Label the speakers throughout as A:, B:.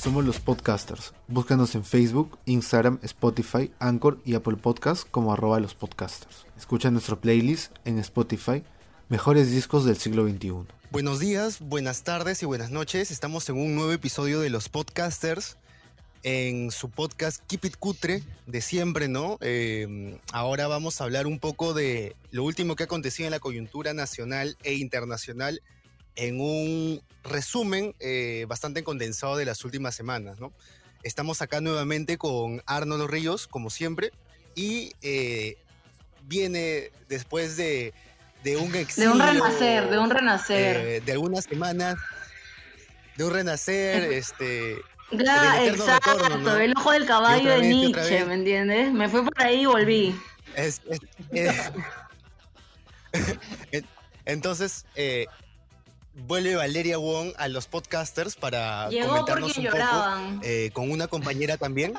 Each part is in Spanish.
A: Somos los podcasters. Búscanos en Facebook, Instagram, Spotify, Anchor y Apple Podcasts como arroba los podcasters. Escucha nuestro playlist en Spotify, Mejores Discos del Siglo XXI.
B: Buenos días, buenas tardes y buenas noches. Estamos en un nuevo episodio de los podcasters en su podcast Keep It Cutre de siempre, ¿no? Eh, ahora vamos a hablar un poco de lo último que ha acontecido en la coyuntura nacional e internacional en un resumen eh, bastante condensado de las últimas semanas, ¿no? Estamos acá nuevamente con Arnold Ríos, como siempre, y eh, viene después de, de un exilio...
C: De un renacer, de un renacer.
B: eh, de algunas semanas, de un renacer, este... Eterno
C: exacto,
B: retorno, ¿no?
C: el ojo del caballo de
B: vez,
C: Nietzsche. ¿me entiendes? Me fui por ahí y volví.
B: Es- es- es- En- Entonces, eh, vuelve Valeria Wong a los podcasters para
C: Llegó
B: comentarnos
C: porque
B: un poco eh, con una compañera también.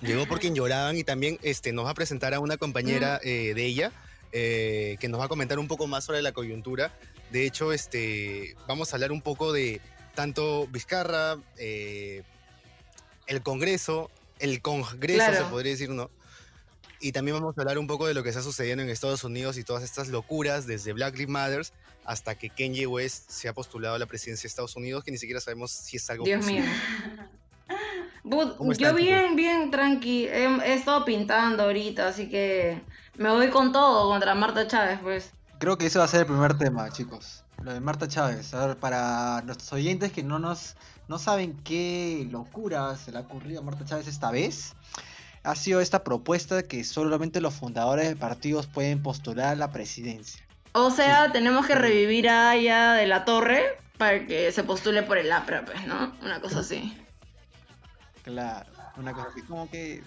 B: Llegó por quien lloraban y también este, nos va a presentar a una compañera eh, de ella eh, que nos va a comentar un poco más sobre la coyuntura. De hecho, este, vamos a hablar un poco de tanto Vizcarra, el Congreso, el Congreso
C: Claro.
B: se podría decir, ¿no? Y también vamos a hablar un poco de lo que está sucediendo en Estados Unidos y todas estas locuras, desde Black Lives Matter hasta que Kanye West se ha postulado a la presidencia de Estados Unidos, que ni siquiera sabemos si es algo
C: Dios mío.
B: posible.
C: But,
B: ¿Cómo
C: yo bien, bien tranqui. He, he estado pintando ahorita, así que me voy con todo contra Marta Chávez, pues.
D: Creo que ese va a ser el primer tema, chicos. Lo de Marta Chávez. A ver, para nuestros oyentes que no nos no saben qué locura se le ha ocurrido a Marta Chávez esta vez, ha sido esta propuesta que solamente los fundadores de partidos pueden postular a la presidencia.
C: O sea, tenemos que revivir a Aya de la Torre para que se postule por el APRA, pues, ¿no? Una cosa así.
D: Claro, una cosa así como que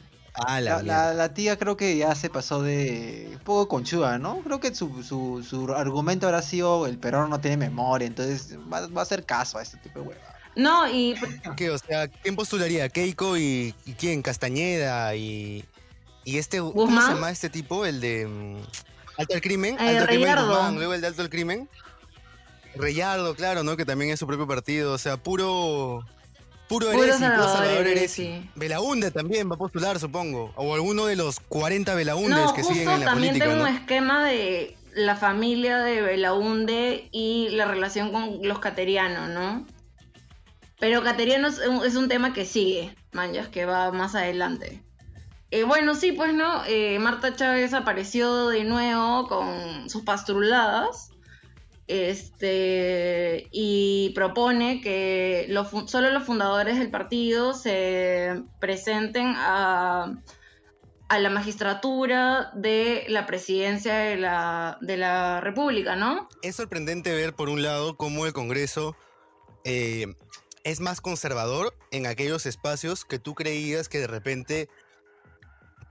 B: Ah,
D: la,
B: la,
D: la- la tía creo que ya se pasó de un poco conchuda, ¿no? Creo que su, su, su argumento habrá sido el perón no tiene memoria, entonces va, va a hacer caso a este tipo de hueva.
C: No, y
B: ¿Qué? O sea, ¿quién postularía? ¿Keiko y, y quién? Castañeda y, y este... ¿Cómo se llama este tipo? El de... Alto al Crimen. Alto al Crimen luego el de Alto al Crimen. Reyardo, claro, ¿no? Que también es su propio partido. O sea, puro... Puro Eresi, puro
C: Salvador Eresi.
B: Belaunde también va a postular, supongo. O alguno de los 40 Belaundes
C: no,
B: que
C: justo
B: siguen en la
C: también
B: política,
C: tengo
B: ¿no?
C: un esquema de la familia de Belaunde y la relación con los caterianos, ¿no? Pero caterianos es un- es un tema que sigue, manjas, que va más adelante. Eh, bueno, sí, pues no, eh, Marta Chávez apareció de nuevo con sus pastruladas este, y propone que solo los fundadores del partido se presenten a, a la magistratura de la presidencia de la, de la República, ¿no?
B: Es sorprendente ver, por un lado, cómo el Congreso eh, es más conservador en aquellos espacios que tú creías que de repente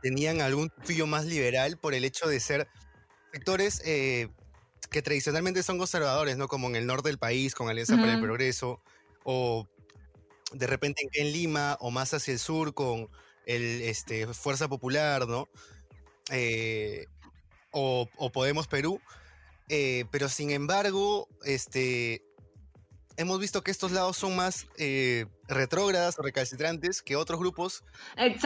B: tenían algún filo más liberal por el hecho de ser sectores eh, que tradicionalmente son conservadores, ¿no? Como en el norte del país, con Alianza para el. Progreso, o de repente en, en Lima, o más hacia el sur con el este, Fuerza Popular, ¿no? Eh, o, o Podemos Perú. Eh, pero sin embargo, este, hemos visto que estos lados son más eh, retrógradas o recalcitrantes que otros grupos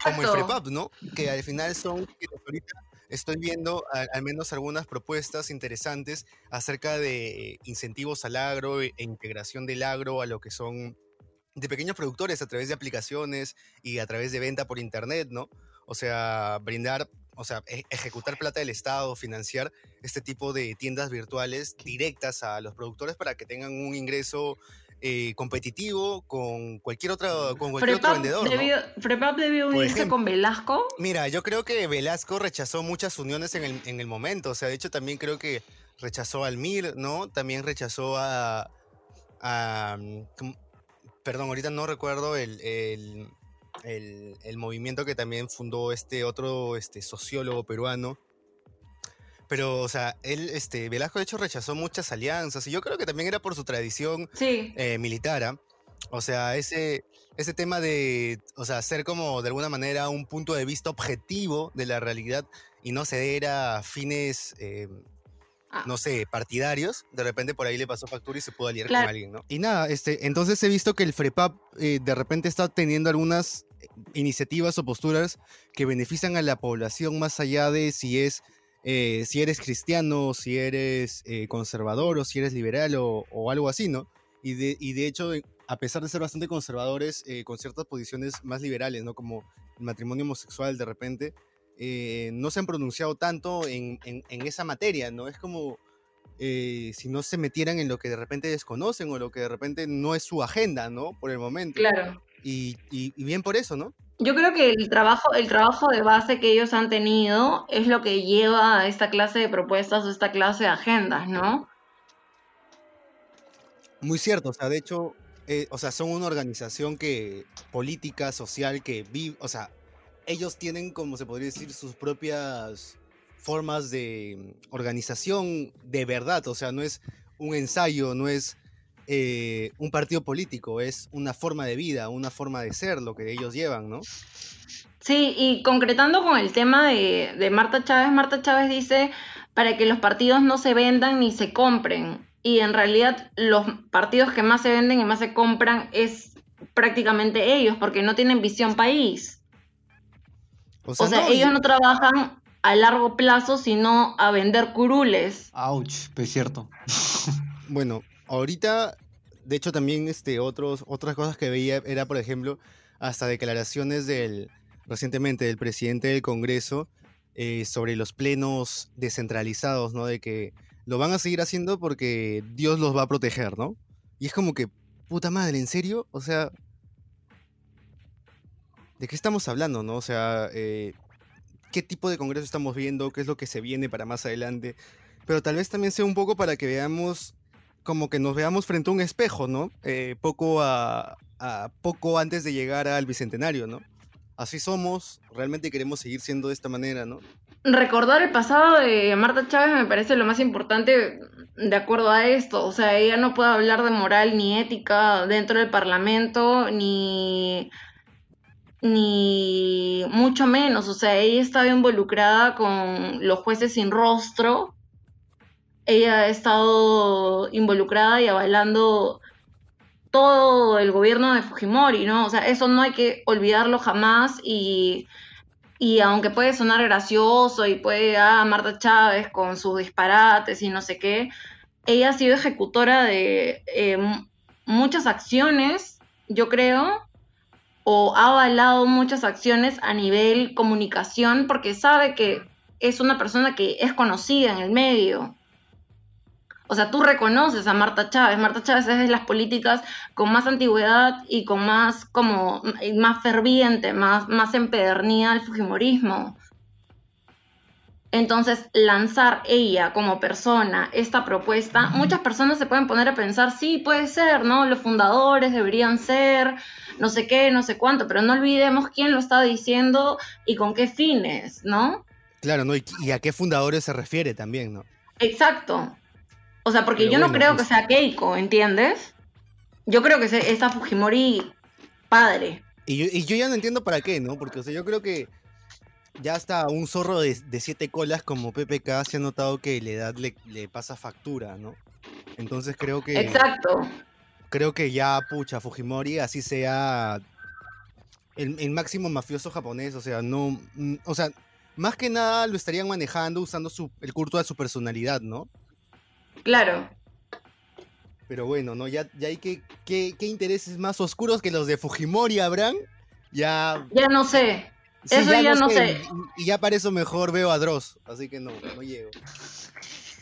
B: como el. FREPAP, ¿no? Que al final son, que ahorita estoy viendo a- al menos algunas propuestas interesantes acerca de incentivos al agro e integración del agro a lo que son de pequeños productores a través de aplicaciones y a través de venta por internet, ¿no? O sea, brindar, o sea, e- ejecutar plata del Estado, financiar este tipo de tiendas virtuales directas a los productores para que tengan un ingreso eh, competitivo con cualquier otro, con cualquier otro vendedor, ¿no?
C: debió, Frepap debió
B: Por
C: unirse
B: ejemplo.
C: con Velasco.
B: Mira, yo creo que Velasco rechazó muchas uniones en el, en el momento. O sea, de hecho también creo que rechazó al MIR, ¿no? También rechazó a... a, mm, perdón, ahorita no recuerdo el, el, el- el movimiento que también fundó este otro este, sociólogo peruano. Pero, o sea, él, este, Velasco de hecho rechazó muchas alianzas y yo creo que también era por su tradición
C: Sí.
B: eh, militar. ¿ah? O sea, ese, ese tema de, o sea, ser como de alguna manera un punto de vista objetivo de la realidad y no ceder a fines, eh,
C: Ah.
B: no sé, partidarios, de repente por ahí le pasó factura y se pudo aliar
C: Claro.
B: con alguien, ¿no? Y nada, este, entonces he visto que el FREPAP eh, de repente está teniendo algunas iniciativas o posturas que benefician a la población más allá de si es eh, si eres cristiano, si eres eh, conservador o si eres liberal o, algo así, ¿no? Y de, y de hecho, eh, a pesar de ser bastante conservadores, eh, con ciertas posiciones más liberales, ¿no? Como el matrimonio homosexual de repente, eh, no se han pronunciado tanto en, en- en esa materia, ¿no? Es como si no se metieran en lo que de repente desconocen o lo que de repente no es su agenda, ¿no? Por el momento.
C: Claro.
B: Y, y- y bien por eso, ¿no?
C: Yo creo que el trabajo, el trabajo de base que ellos han tenido es lo que lleva a esta clase de propuestas o esta clase de agendas, ¿no?
B: Muy cierto, o sea, de hecho, eh, o sea, son una organización que política, social, que vive, o sea, ellos tienen, como se podría decir, sus propias formas de mm, organización de verdad, o sea, no es un ensayo, no es eh, un partido político, es una forma de vida, una forma de ser lo que ellos llevan, ¿no?
C: Sí, y concretando con el tema de, de Marta Chávez, Marta Chávez dice para que los partidos no se vendan ni se compren. Y en realidad los partidos que más se venden y más se compran es prácticamente ellos, porque no tienen visión país. O sea,
B: no,
C: ellos no trabajan a largo plazo, sino a vender curules.
D: Ouch, pues es cierto.
B: Bueno, ahorita, de hecho también este, otros, otras cosas que veía era, por ejemplo, hasta declaraciones del, recientemente del presidente del Congreso eh, sobre los plenos descentralizados, ¿no? De que lo van a seguir haciendo porque Dios los va a proteger, ¿no? Y es como que, puta madre, ¿en serio? O sea, ¿de qué estamos hablando, no? O sea, eh, ¿qué tipo de Congreso estamos viendo? ¿Qué es lo que se viene para más adelante? Pero tal vez también sea un poco para que veamos como que nos veamos frente a un espejo, ¿no? Eh, poco a, a- poco antes de llegar al bicentenario, ¿no? Así somos, realmente queremos seguir siendo de esta manera, ¿no?
C: Recordar el pasado de Marta Chávez me parece lo más importante de acuerdo a esto. O sea, ella no puede hablar de moral ni ética dentro del Parlamento, ni, ni mucho menos. O sea, ella estaba involucrada con los jueces sin rostro. Ella ha estado involucrada y avalando todo el gobierno de Fujimori, ¿no? O sea, eso no hay que olvidarlo jamás y... Y aunque puede sonar gracioso y puede, ah, Marta Chávez con sus disparates y no sé qué, ella ha sido ejecutora de eh, muchas acciones, yo creo, o ha avalado muchas acciones a nivel comunicación porque sabe que es una persona que es conocida en el medio. O sea, tú reconoces a Marta Chávez. Marta Chávez es de las políticas con más antigüedad y con más como más ferviente, más, más empedernida al fujimorismo. Entonces, lanzar ella como persona esta propuesta, muchas personas se pueden poner a pensar, sí, puede ser, ¿no? Los fundadores deberían ser, no sé qué, no sé cuánto, pero no olvidemos quién lo está diciendo y con qué fines, ¿no?
B: Claro, ¿no? Y, y a qué fundadores se refiere también, ¿no?
C: Exacto. O sea, porque
B: Pero
C: yo no creo
B: pues-
C: que sea Keiko, ¿entiendes? Yo creo que es a Fujimori padre.
B: Y yo, y yo ya no entiendo para qué, ¿no? Porque, o sea, yo creo que ya hasta un zorro de, de siete colas como PPK se ha notado que la edad le, le pasa factura, ¿no? Entonces creo que...
C: Exacto.
B: creo que ya, pucha, Fujimori, así sea el, el máximo mafioso japonés, o sea, no, mm, o sea, más que nada lo estarían manejando usando su, el culto de su personalidad, ¿no?
C: Claro.
B: Pero bueno, ¿no? Ya, ya hay que, ¿qué, qué intereses más oscuros que los de Fujimori habrán? Ya...
C: Ya no sé.
B: sí,
C: Eso ya no sé.
B: Y, y ya para eso mejor veo a Dross, así que no, no llego.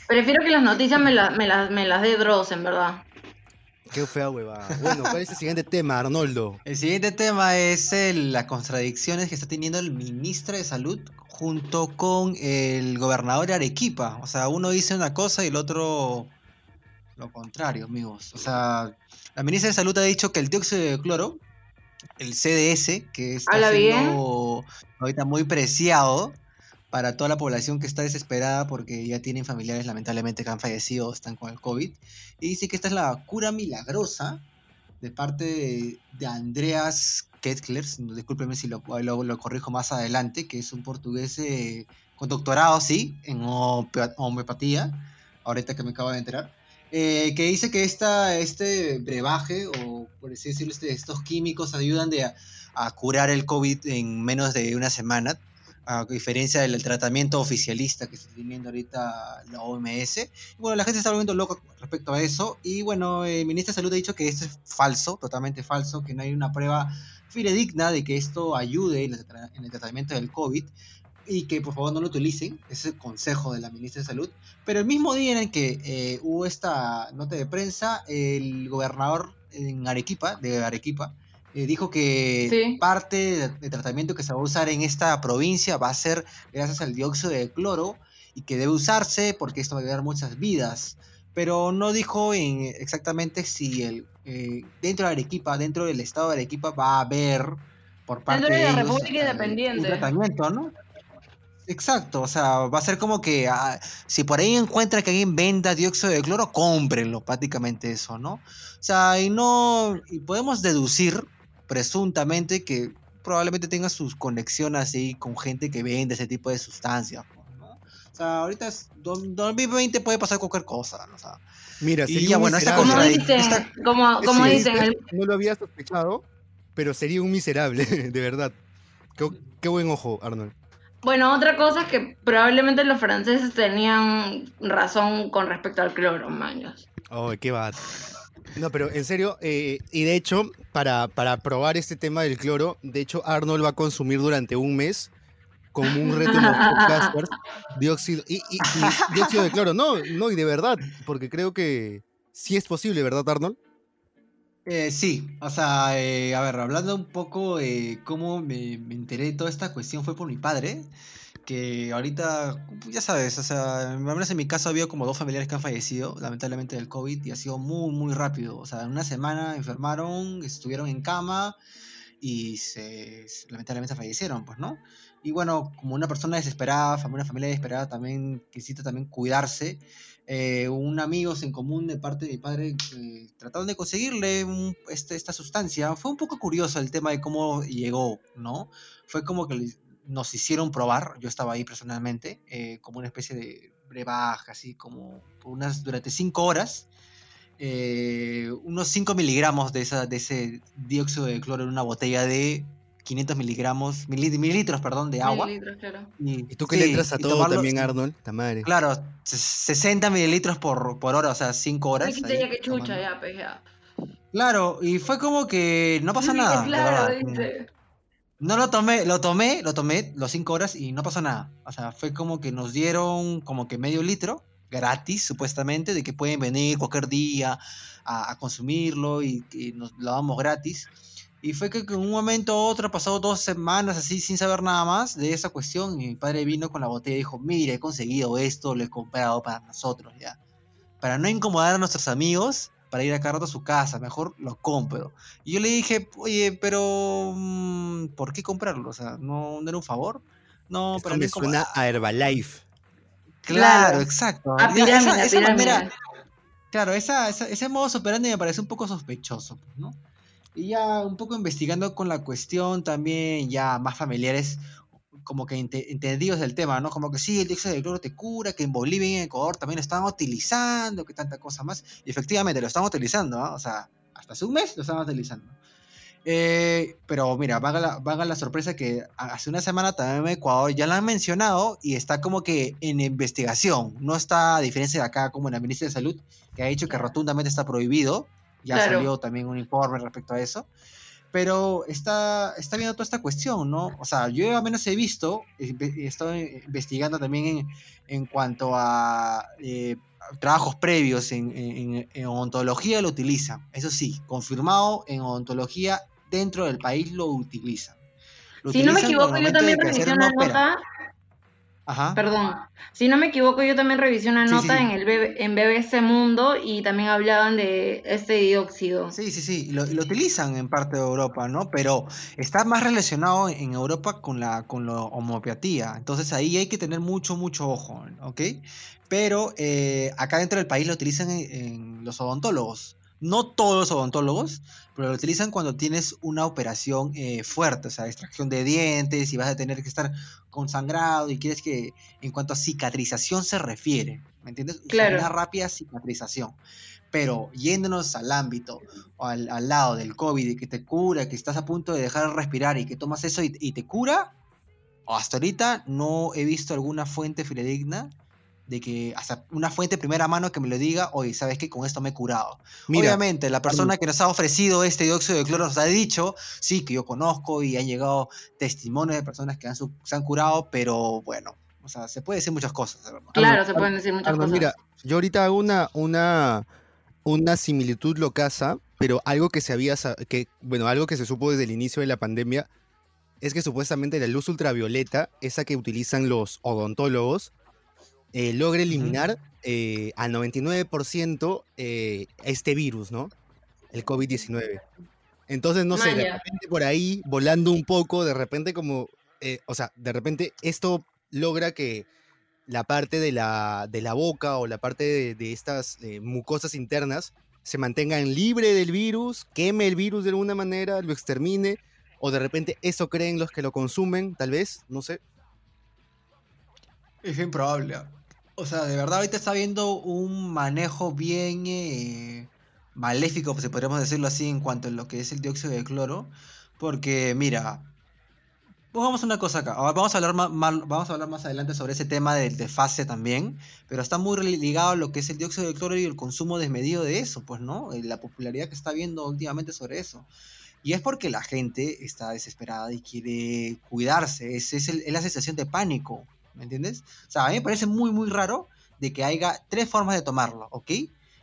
C: Prefiero que las noticias me, la- me, las- me las dé Dross, en verdad.
B: Qué fea huevada. Bueno, ¿cuál es el siguiente tema, Arnoldo?
D: El siguiente tema es el- las contradicciones que está teniendo el ministro de Salud junto con el gobernador de Arequipa. O sea, uno dice una cosa y el otro lo contrario, amigos. O sea, la ministra de Salud ha dicho que el dióxido de cloro, el CDS, que está siendo ahorita muy preciado para toda la población que está desesperada porque ya tienen familiares lamentablemente que han fallecido o están con el COVID. Y dice que esta es la cura milagrosa de parte de, de Andreas Kettler, discúlpeme si lo, lo- lo corrijo más adelante, que es un portugués eh, con doctorado, sí, en homeopa- homeopatía. ahorita que me acabo de enterar, eh, que dice que esta, este brebaje, o por así decirlo, este, estos químicos ayudan de a, a curar el COVID en menos de una semana a diferencia del tratamiento oficialista que está teniendo ahorita la OMS. Y bueno, la gente está volviendo loca respecto a eso. Y bueno, el ministro de Salud ha dicho que esto es falso, totalmente falso, que no hay una prueba fidedigna de que esto ayude en el tratamiento del COVID y que por favor no lo utilicen, ese es el consejo de la ministra de Salud. Pero el mismo día en el que eh, hubo esta nota de prensa, el gobernador en Arequipa, de Arequipa, eh, dijo que parte del tratamiento que se va a usar en esta provincia va a ser gracias al dióxido de cloro y que debe usarse porque esto va a ayudar muchas vidas. Pero no dijo en exactamente si el, eh, dentro de Arequipa, dentro del estado de Arequipa, va a haber por parte
C: de,
D: la
C: República
D: eh,
C: Independiente
D: un tratamiento, ¿no? Exacto, o sea, va a ser como que ah, si por ahí encuentra que alguien venda dióxido de cloro, cómprenlo, prácticamente eso, ¿no? O sea, y no, y podemos deducir presuntamente que probablemente tenga sus conexiones así con gente que vende ese tipo de sustancias. ¿no? Sea, ahorita es 2020 puede pasar cualquier cosa. ¿no? O sea,
A: Mira,
B: sería
A: sería
B: un
A: bueno, esta
C: como dicen,
A: esta-
C: como, como
A: Sí,
C: dicen, el-
A: No lo había sospechado, pero sería un miserable, de verdad. Qué, qué buen ojo, Arnold.
C: bueno, otra cosa es que probablemente los franceses tenían razón con respecto al cloro, maños.
B: Oh, qué va. No, pero en serio, eh, y de hecho, para, para probar este tema del cloro, de hecho, Arnold va a consumir durante un mes, como un reto en los podcasters, dióxido, y, y- y dióxido de cloro. No, no, y de verdad, porque creo que sí es posible, ¿verdad, Arnold?
D: Eh, sí, o sea, eh, a ver, hablando un poco de cómo me, me enteré de toda esta cuestión fue por mi padre, que ahorita, ya sabes, o sea, al menos en mi caso había como dos familiares que han fallecido, lamentablemente del COVID, y ha sido muy, muy rápido, o sea, en una semana enfermaron, estuvieron en cama y se, se- lamentablemente fallecieron, pues, ¿no? Y bueno, como una persona desesperada, una familia desesperada también necesita también cuidarse, eh, un amigos en común de parte de mi padre eh, trataron de conseguirle un- este, esta sustancia. Fue un poco curioso el tema de cómo llegó, ¿no? Fue como que nos hicieron probar, yo estaba ahí personalmente, eh, como una especie de brebaje, así como por unas, durante cinco horas, eh, unos 5 miligramos de, esa, de ese dióxido de cloro en una botella de 500 miligramos, mili- mililitros, perdón, de agua.
C: Mililitros, claro.
B: Y tú que le
D: sí,
B: entras a
D: y
B: todo
D: tomarlo-
B: también, Arnold, ta madre.
D: Claro, se- 60 mililitros por, por hora, o sea, 5 horas.
C: Dijiste
D: ahí
C: ya que chucha,
D: tomando.
C: ya, pues ya.
D: Claro, y fue como que no pasó
C: Sí,
D: nada. de
C: Claro,
D: verdad.
C: dice.
D: No lo tomé, lo tomé, lo tomé los 5 horas y no pasó nada. O sea, fue como que nos dieron como que medio litro gratis, supuestamente, de que pueden venir cualquier día a, a consumirlo y, y nos lo damos gratis. Y fue que en un momento u otro, pasado dos semanas así, sin saber nada más de esa cuestión, y mi padre vino con la botella y dijo, mire, he conseguido esto, lo he comprado para nosotros ya. Para no incomodar a nuestros amigos, para ir a cada rato a su casa, mejor lo compro. Y yo le dije, oye, pero mm, ¿por qué comprarlo? O sea, ¿no, no era un favor? No,
B: Esto
D: para
B: me suena a Herbalife.
D: Claro,
C: Claro.
D: exacto.
C: A
D: Ya,
C: pirámide,
D: esa, manera, claro, esa, esa- ese modo operandi me parece un poco sospechoso, pues, ¿no? Y ya un poco investigando con la cuestión también, ya más familiares, como que ente- entendidos del tema, ¿no? Como que sí, el dióxido de cloro te cura, que en Bolivia y en Ecuador también lo estaban utilizando, que tanta cosa más. Y efectivamente lo están utilizando, ¿ah? O sea, hasta hace un mes lo estaban utilizando. Eh, pero mira, vaga la, vaga la sorpresa que hace una semana también en Ecuador ya la han mencionado y está como que en investigación. No está, a diferencia de acá, como en la Ministra de Salud, que ha dicho que rotundamente está prohibido. Ya
C: Claro.
D: salió también un informe respecto a eso. Pero está, está viendo toda esta cuestión, ¿no? O sea, yo al menos he visto, he estado investigando también en, en cuanto a eh, trabajos previos en, en- en odontología lo utilizan. Eso sí, confirmado en odontología dentro del país lo utilizan. Lo
C: Si no me equivoco, yo también revisé
D: una
C: nota.
D: Ajá.
C: Perdón. Si no me equivoco, yo también revisé una nota
D: sí.
C: en el BB en BBC Mundo y también hablaban de este dióxido.
D: Sí, sí, sí, lo, lo utilizan en parte de Europa, ¿no? Pero está más relacionado en Europa con la, con la homeopatía. Entonces ahí hay que tener mucho, mucho ojo, ¿ok? Pero eh, acá dentro del país lo utilizan en, en los odontólogos. No todos los odontólogos, pero lo utilizan cuando tienes una operación eh, fuerte, o sea, extracción de dientes y vas a tener que estar consangrado y quieres que, en cuanto a cicatrización se refiere, ¿me entiendes?
C: Claro.
D: una rápida cicatrización. Pero yéndonos al ámbito o al, al lado del COVID y que te cura, que estás a punto de dejar de respirar y que tomas eso y, y te cura, hasta ahorita no he visto alguna fuente fidedigna de que, hasta una fuente de primera mano que me lo diga, oye, ¿sabes qué? Con esto me he curado.
B: Mira,
D: Obviamente, la persona que nos ha ofrecido este dióxido de cloro nos ha dicho, sí, que yo conozco y han llegado testimonios de personas que han su- se han curado, pero bueno, o sea, se puede decir muchas cosas.
C: Claro, se pueden decir muchas cosas.
B: mira, yo ahorita hago una, una, una similitud locaza, pero algo que se había, que, bueno, algo que se supo desde el inicio de la pandemia es que supuestamente la luz ultravioleta, esa que utilizan los odontólogos, eh, logra eliminar eh, al 99% eh, este virus, ¿no? El COVID-19. Entonces, no sé, de repente por ahí, volando un poco, de repente como, eh, o sea, de repente esto logra que la parte de la, de la boca o la parte de, de estas eh, mucosas internas se mantengan libre del virus, queme el virus de alguna manera, lo extermine, o de repente eso creen los que lo consumen, tal vez, no sé.
D: Es bien probable. ah. O sea, de verdad ahorita está habiendo un manejo bien eh, maléfico, si podríamos decirlo así, en cuanto a lo que es el dióxido de cloro. Porque, mira, pongamos una cosa acá. Ahora vamos a hablar más, vamos a hablar más adelante sobre ese tema del desfase también. Pero está muy ligado a lo que es el dióxido de cloro y el consumo desmedido de eso, pues, ¿no? Eh, La popularidad que está viendo últimamente sobre eso. Y es porque la gente está desesperada y quiere cuidarse. Es, es la sensación de pánico. ¿Me entiendes? O sea, a mí me parece muy, muy raro de que haya tres formas de tomarlo, ¿ok?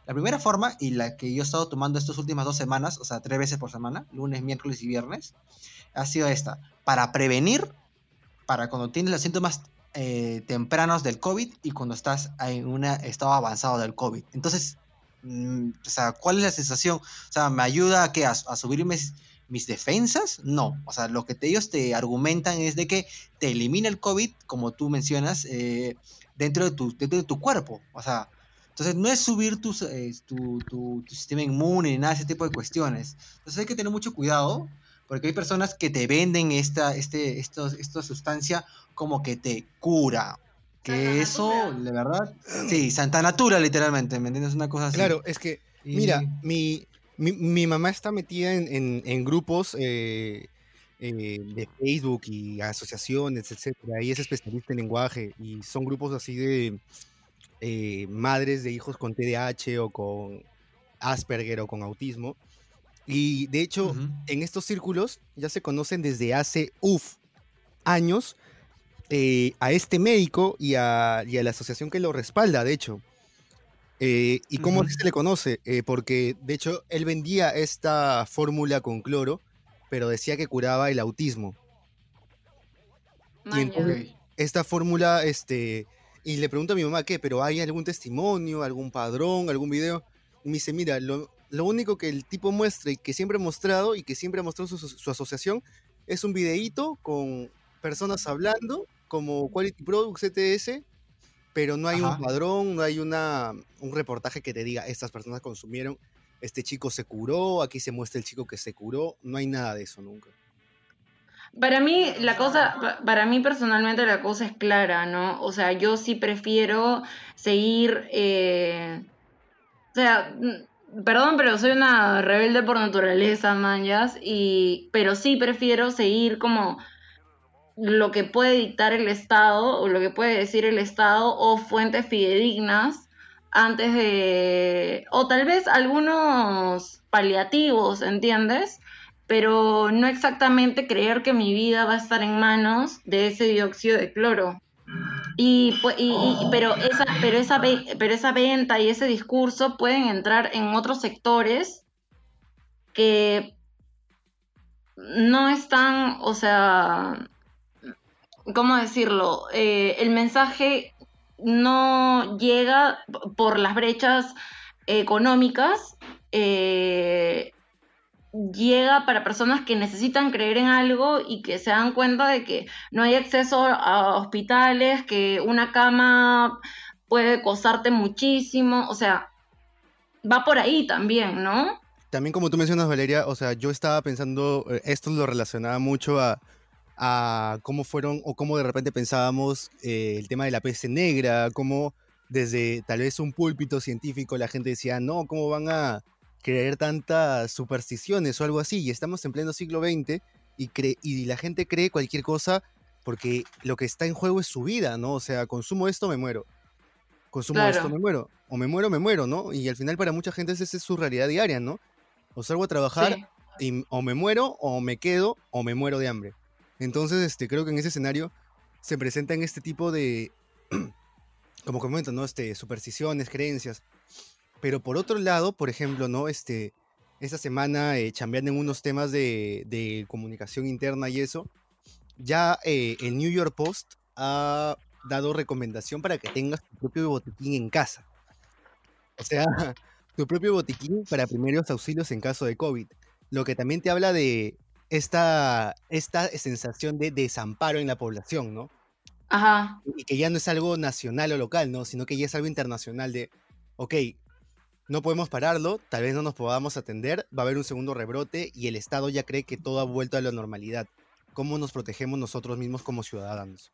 D: La primera forma, y la que yo he estado tomando estas últimas dos semanas, o sea, tres veces por semana, lunes, miércoles y viernes, ha sido esta. Para prevenir, para cuando tienes los síntomas eh, tempranos del COVID y cuando estás en un estado avanzado del COVID. Entonces, mm, o sea, ¿cuál es la sensación? O sea, ¿me ayuda a, qué? a, a subir mis defensas? No. O sea, lo que te- ellos te argumentan es de que te elimina el COVID, como tú mencionas, eh, dentro, de tu, dentro de tu cuerpo. O sea, entonces no es subir tus, eh, tu, tu- tu sistema inmune ni nada de ese tipo de cuestiones. Entonces hay que tener mucho cuidado porque hay personas que te venden esta, este, estos, esta sustancia como que te cura. Que
C: Santa
D: eso,
C: Natura.
D: de verdad, sí, Santa Natura literalmente, ¿me entiendes? Una cosa así.
B: Claro, es que,
D: Y-
B: mira, mi, mi, mi mamá está metida en, en- en grupos eh, eh, de Facebook y asociaciones, etcétera, y es especialista en lenguaje, y son grupos así de eh, madres de hijos con TDAH o con Asperger o con autismo. Y de hecho, en estos círculos ya se conocen desde hace, uff, años eh, a este médico y a, y a la asociación que lo respalda, de hecho. Eh, ¿Y cómo se le conoce? Eh, porque, de hecho, él vendía esta fórmula con cloro, pero decía que curaba el autismo.
C: Maña.
B: entonces-
D: Ok.
B: Esta fórmula, este, y le pregunto a mi mamá, ¿qué? ¿Pero hay algún testimonio, algún padrón, algún video? Y me dice, mira, lo, lo único que el tipo muestra y que siempre ha mostrado y que siempre ha mostrado su, su asociación es un videíto con personas hablando como Quality Products ETS, pero no hay
D: Ajá.
B: un padrón, no hay una, un reportaje que te diga, estas personas consumieron, este chico se curó, aquí se muestra el chico que se curó, no hay nada de eso nunca.
C: Para mí, la cosa, pa- para mí personalmente la cosa es clara, ¿no? O sea, yo sí prefiero seguir, eh, o sea, mm, perdón, pero soy una rebelde por naturaleza, manjas, y, pero sí prefiero seguir como lo que puede dictar el Estado o lo que puede decir el Estado o fuentes fidedignas antes de, o tal vez algunos paliativos, ¿entiendes? Pero no exactamente creer que mi vida va a estar en manos de ese dióxido de cloro. Y, pu- y- y- pero, esa, pero, esa, pero esa venta y ese discurso pueden entrar en otros sectores que no están, o sea, ¿cómo decirlo? Eh, el mensaje no llega por las brechas económicas, eh, llega para personas que necesitan creer en algo y que se dan cuenta de que no hay acceso a hospitales, que una cama puede costarte muchísimo, o sea, va por ahí también, ¿no?
B: También como tú mencionas, Valeria, o sea, yo estaba pensando, eh, esto lo relacionaba mucho a, a cómo fueron o cómo de repente pensábamos eh, el tema de la peste negra, cómo desde tal vez un púlpito científico la gente decía, no, ¿cómo van a creer tantas supersticiones o algo así? Y estamos en pleno siglo XX y, y la gente cree cualquier cosa porque lo que está en juego es su vida, ¿no? O sea, consumo esto, me muero. Consumo esto, me muero. O me muero, me muero, ¿no? Y al final para mucha gente esa es su realidad diaria, ¿no? O salgo a trabajar y o me muero, o me quedo, o me muero de hambre. Entonces, este, creo que en ese escenario se presentan este tipo de, como comento, ¿no? Este, supersticiones, creencias. Pero por otro lado, por ejemplo, ¿no? Este, esta semana eh, chambeando en unos temas de, comunicación interna y eso, ya eh, el New York Post ha dado recomendación para que tengas tu propio botiquín en casa. O sea, tu propio botiquín para primeros auxilios en caso de COVID. Lo que también te habla de esta, esta sensación de desamparo en la población, ¿no?
C: Ajá.
B: Y que ya no es algo nacional o local, ¿no? Sino que ya es algo internacional de, ok, no podemos pararlo, tal vez no nos podamos atender, va a haber un segundo rebrote y el Estado ya cree que todo ha vuelto a la normalidad. ¿Cómo nos protegemos nosotros mismos como ciudadanos?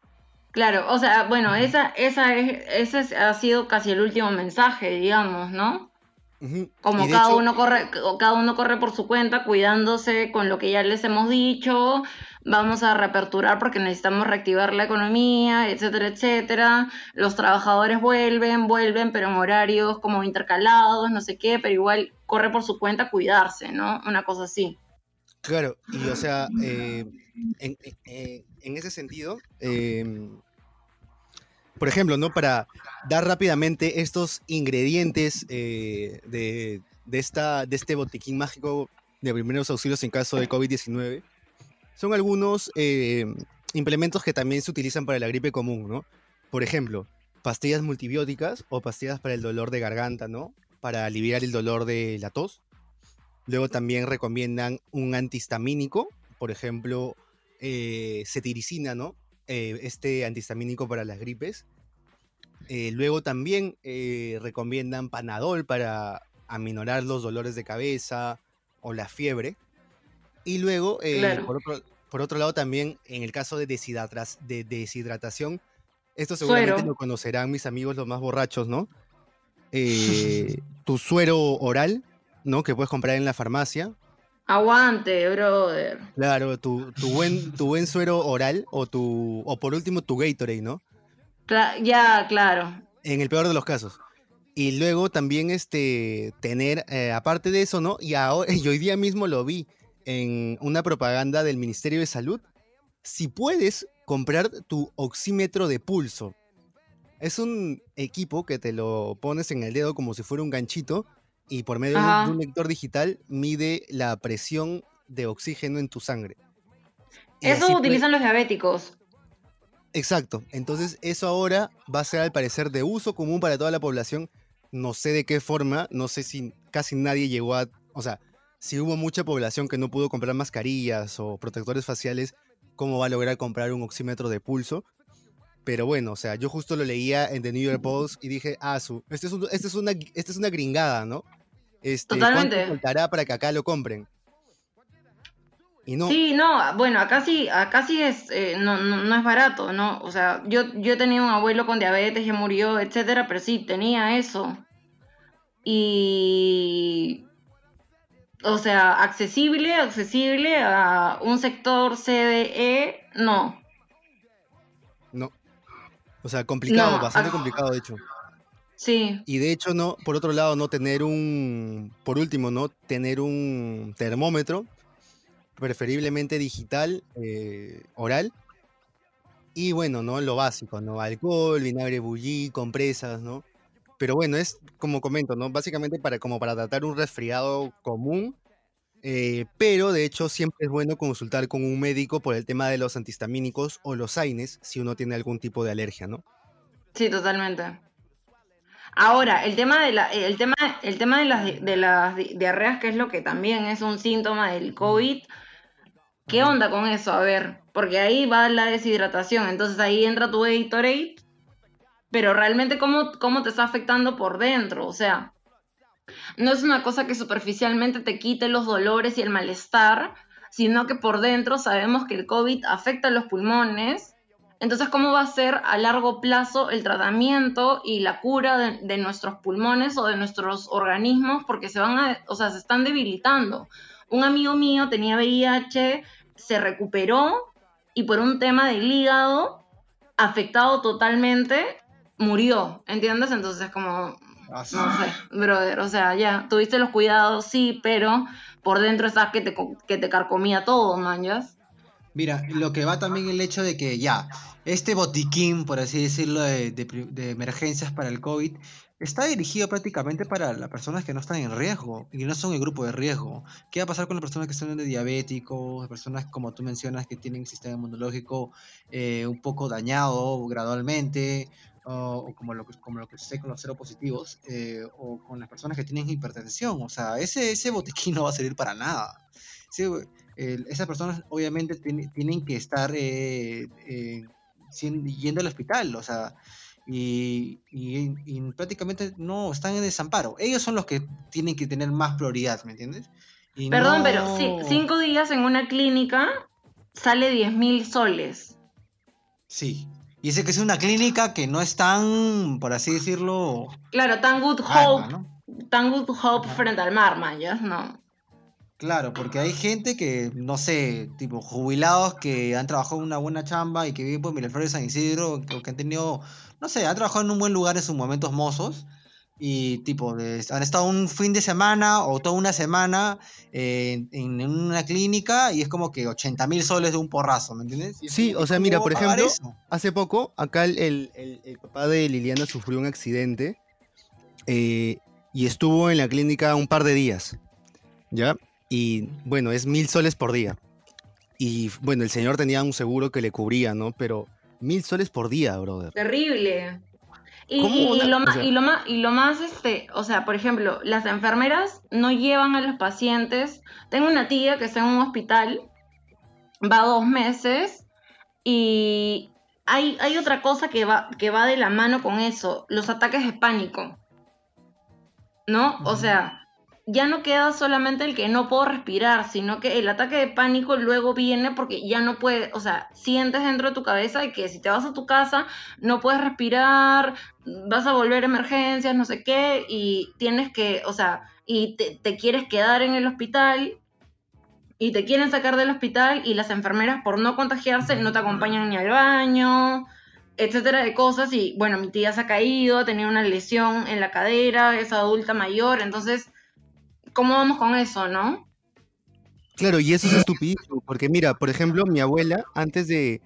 C: Claro, o sea, bueno, esa, esa es, ese ha sido casi el último mensaje, digamos, ¿no? Como cada uno corre, cada uno corre por su cuenta, cuidándose con lo que ya les hemos dicho, vamos a reaperturar porque necesitamos reactivar la economía, etcétera, etcétera. Los trabajadores vuelven, vuelven, pero en horarios como intercalados, no sé qué, pero igual corre por su cuenta cuidarse, ¿no? Una cosa así.
B: Claro, y o sea, eh, en, ese sentido, em, por ejemplo, ¿no? Para dar rápidamente estos ingredientes eh, de, esta, de este botiquín mágico de primeros auxilios en caso de COVID-19, son algunos eh, implementos que también se utilizan para la gripe común, ¿no? Por ejemplo, pastillas multibióticas o pastillas para el dolor de garganta, ¿no? Para aliviar el dolor de la tos. Luego también recomiendan un antihistamínico, por ejemplo, eh, cetiricina, ¿no? Eh, este antihistamínico para las gripes. Eh, luego también eh, recomiendan Panadol para aminorar los dolores de cabeza o la fiebre. Y luego, por, otro, lado, también en el caso de, de deshidratación, esto seguramente lo conocerán mis amigos los más borrachos, ¿no? tu suero oral, ¿no? Que puedes comprar en la farmacia.
C: Aguante, brother.
B: Claro, tu, buen, tu buen suero oral o tu o por último tu Gatorade, ¿no?
C: Ya, claro.
B: En el peor de los casos. Y luego también este tener eh, aparte de eso, ¿no? Y ahora y hoy día mismo lo vi en una propaganda del Ministerio de Salud. Si puedes comprar tu oxímetro de pulso. Es un equipo que te lo pones en el dedo como si fuera un ganchito y por medio de un lector digital mide la presión de oxígeno en tu sangre.
C: Eso utilizan los diabéticos.
B: Exacto. Entonces, eso ahora va a ser al parecer de uso común para toda la población. No sé de qué forma, no sé si casi nadie llegó a. O sea, si hubo mucha población que no pudo comprar mascarillas o protectores faciales, ¿cómo va a lograr comprar un oxímetro de pulso? Pero bueno, o sea, yo justo lo leía en The New York Post y dije, ah, su, este es, este es, una, este es una gringada, ¿no? Este,
C: Totalmente.
B: ¿Cuánto faltará para que acá lo compren?
C: Y no. Sí, no, bueno, acá sí, acá sí es, eh, no, no, es barato, ¿no? O sea, yo, yo tenía un abuelo con diabetes, ya murió, etcétera, pero sí, tenía eso. Y. O sea, accesible, accesible a un sector CDE, no.
B: O sea, complicado, bastante complicado de hecho.
C: Sí.
B: Y de hecho, no, por otro lado, no tener un, por último, no tener un termómetro, preferiblemente digital, eh, oral. Y bueno, ¿no? Lo básico, ¿no? Alcohol, vinagre bullí, compresas, ¿no? Pero bueno, es como comento, ¿no? Básicamente para, como para tratar un resfriado común, eh, pero de hecho siempre es bueno consultar con un médico por el tema de los antihistamínicos o los AINES si uno tiene algún tipo de alergia, ¿no?
C: Sí, totalmente. Ahora, el tema de la, el tema, el tema de las, de las diarreas, que es lo que también es un síntoma del COVID, ¿qué onda con eso? A ver, porque ahí va la deshidratación, entonces ahí entra tu Gatorade, pero realmente cómo, cómo te está afectando por dentro, o sea, no es una cosa que superficialmente te quite los dolores y el malestar, sino que por dentro sabemos que el COVID afecta a los pulmones. Entonces, ¿cómo va a ser a largo plazo el tratamiento y la cura de, nuestros pulmones o de nuestros organismos? Porque se van a, o sea, se están debilitando. Un amigo mío tenía VIH, se recuperó y por un tema del hígado, afectado totalmente, murió, ¿entiendes? Entonces, como, ah, no sé, brother, o sea, ya, tuviste los cuidados, sí, pero por dentro estás que te, que te carcomía todo, manjas.
D: Mira, lo que va también el hecho de que ya, este botiquín, por así decirlo, de, de, emergencias para el COVID, está dirigido prácticamente para las personas que no están en riesgo y no son el grupo de riesgo. ¿Qué va a pasar con las personas que son de diabéticos, personas como tú mencionas que tienen sistema inmunológico eh, un poco dañado gradualmente, o, como, lo, como lo que sucede con los seropositivos, eh, o con las personas que tienen hipertensión. O sea, ese, ese botiquín no va a servir para nada. esas personas obviamente tienen que estar eh, yendo al hospital, o sea, y, prácticamente no están en desamparo. Ellos son los que tienen que tener más prioridad, ¿me entiendes?
C: Perdón, pero cinco días en una clínica sale 10 mil soles.
D: Sí, y ese que es una clínica que no es tan, por así decirlo.
C: Claro, tan good hope. Tan good hope frente al mar, mayas, ¿no?
D: Claro, porque hay gente que, no sé, tipo jubilados que han trabajado en una buena chamba y que viven por Miraflores San Isidro, que, que han tenido, no sé, han trabajado en un buen lugar en sus momentos mozos y tipo, han estado un fin de semana o toda una semana en, una clínica y es como que 80 mil soles de un porrazo, ¿me entiendes?
B: Sí, o sea, mira, por ejemplo, hace poco acá el, papá de Liliana sufrió un accidente eh, y estuvo en la clínica un par de días, ¿ya? Y bueno, es mil soles por día. Y bueno, el señor tenía un seguro que le cubría, ¿no? Pero mil soles por día, brother.
C: Terrible. Y, lo más, y, lo más, y lo más, este, o sea, por ejemplo, las enfermeras no llevan a los pacientes. Tengo una tía que está en un hospital, va dos meses, y hay, hay otra cosa que va, que va de la mano con eso, los ataques de pánico. ¿No? O sea, ya no queda solamente el que no puedo respirar, sino que el ataque de pánico luego viene porque ya no puedes, o sea, sientes dentro de tu cabeza que si te vas a tu casa no puedes respirar, vas a volver a emergencias, no sé qué, y tienes que, o sea, y te, quieres quedar en el hospital y te quieren sacar del hospital y las enfermeras por no contagiarse no te acompañan ni al baño, etcétera de cosas. Y bueno, mi tía se ha caído, ha tenido una lesión en la cadera, es adulta mayor, entonces ¿cómo vamos con eso, no?
B: Claro, y eso es estupidísimo, porque mira, por ejemplo, mi abuela, antes de,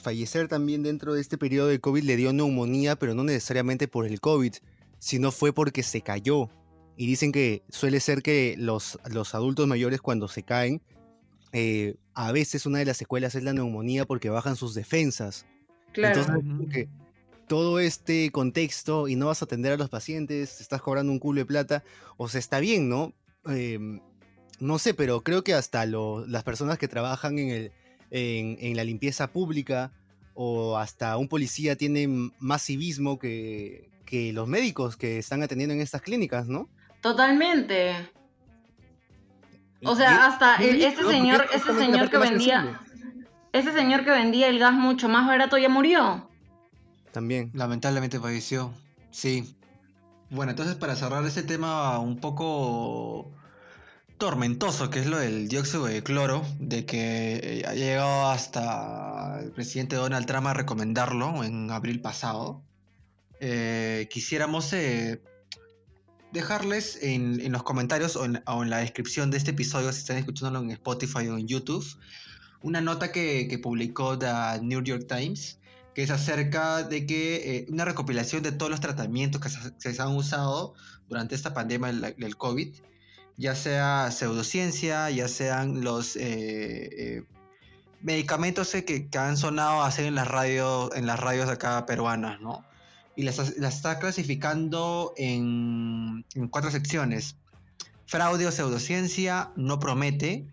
B: fallecer también dentro de este periodo de COVID, le dio neumonía, pero no necesariamente por el COVID, sino fue porque se cayó. Y dicen que suele ser que los, los adultos mayores cuando se caen, eh, a veces una de las secuelas es la neumonía porque bajan sus defensas. Claro. Entonces, todo este contexto y no vas a atender a los pacientes, estás cobrando un culo de plata, o sea, está bien, ¿no? Em, no sé, pero creo que hasta las personas que trabajan en, el, en, la limpieza pública o hasta un policía tienen más civismo que, que los médicos que están atendiendo en estas clínicas, ¿no?
C: Totalmente. O sea, hasta este señor, este señor que vendía, ese señor que vendía el gas mucho más barato ya murió
B: también.
D: Lamentablemente falleció, sí. Bueno, entonces para cerrar ese tema un poco tormentoso, que es lo del dióxido de cloro, de que ha llegado hasta el presidente Donald Trump a recomendarlo en abril pasado, eh, quisiéramos eh, dejarles en, los comentarios o en, la descripción de este episodio, si están escuchándolo en Spotify o en YouTube, una nota que publicó The New York Times que es acerca de que eh, una recopilación de todos los tratamientos que se, han usado durante esta pandemia del, COVID, ya sea pseudociencia, ya sean los eh, eh, medicamentos que, han sonado hacer en las radios, en las radios acá peruanas, ¿no? Y las, está clasificando en, en, cuatro secciones. Fraude o pseudociencia no promete,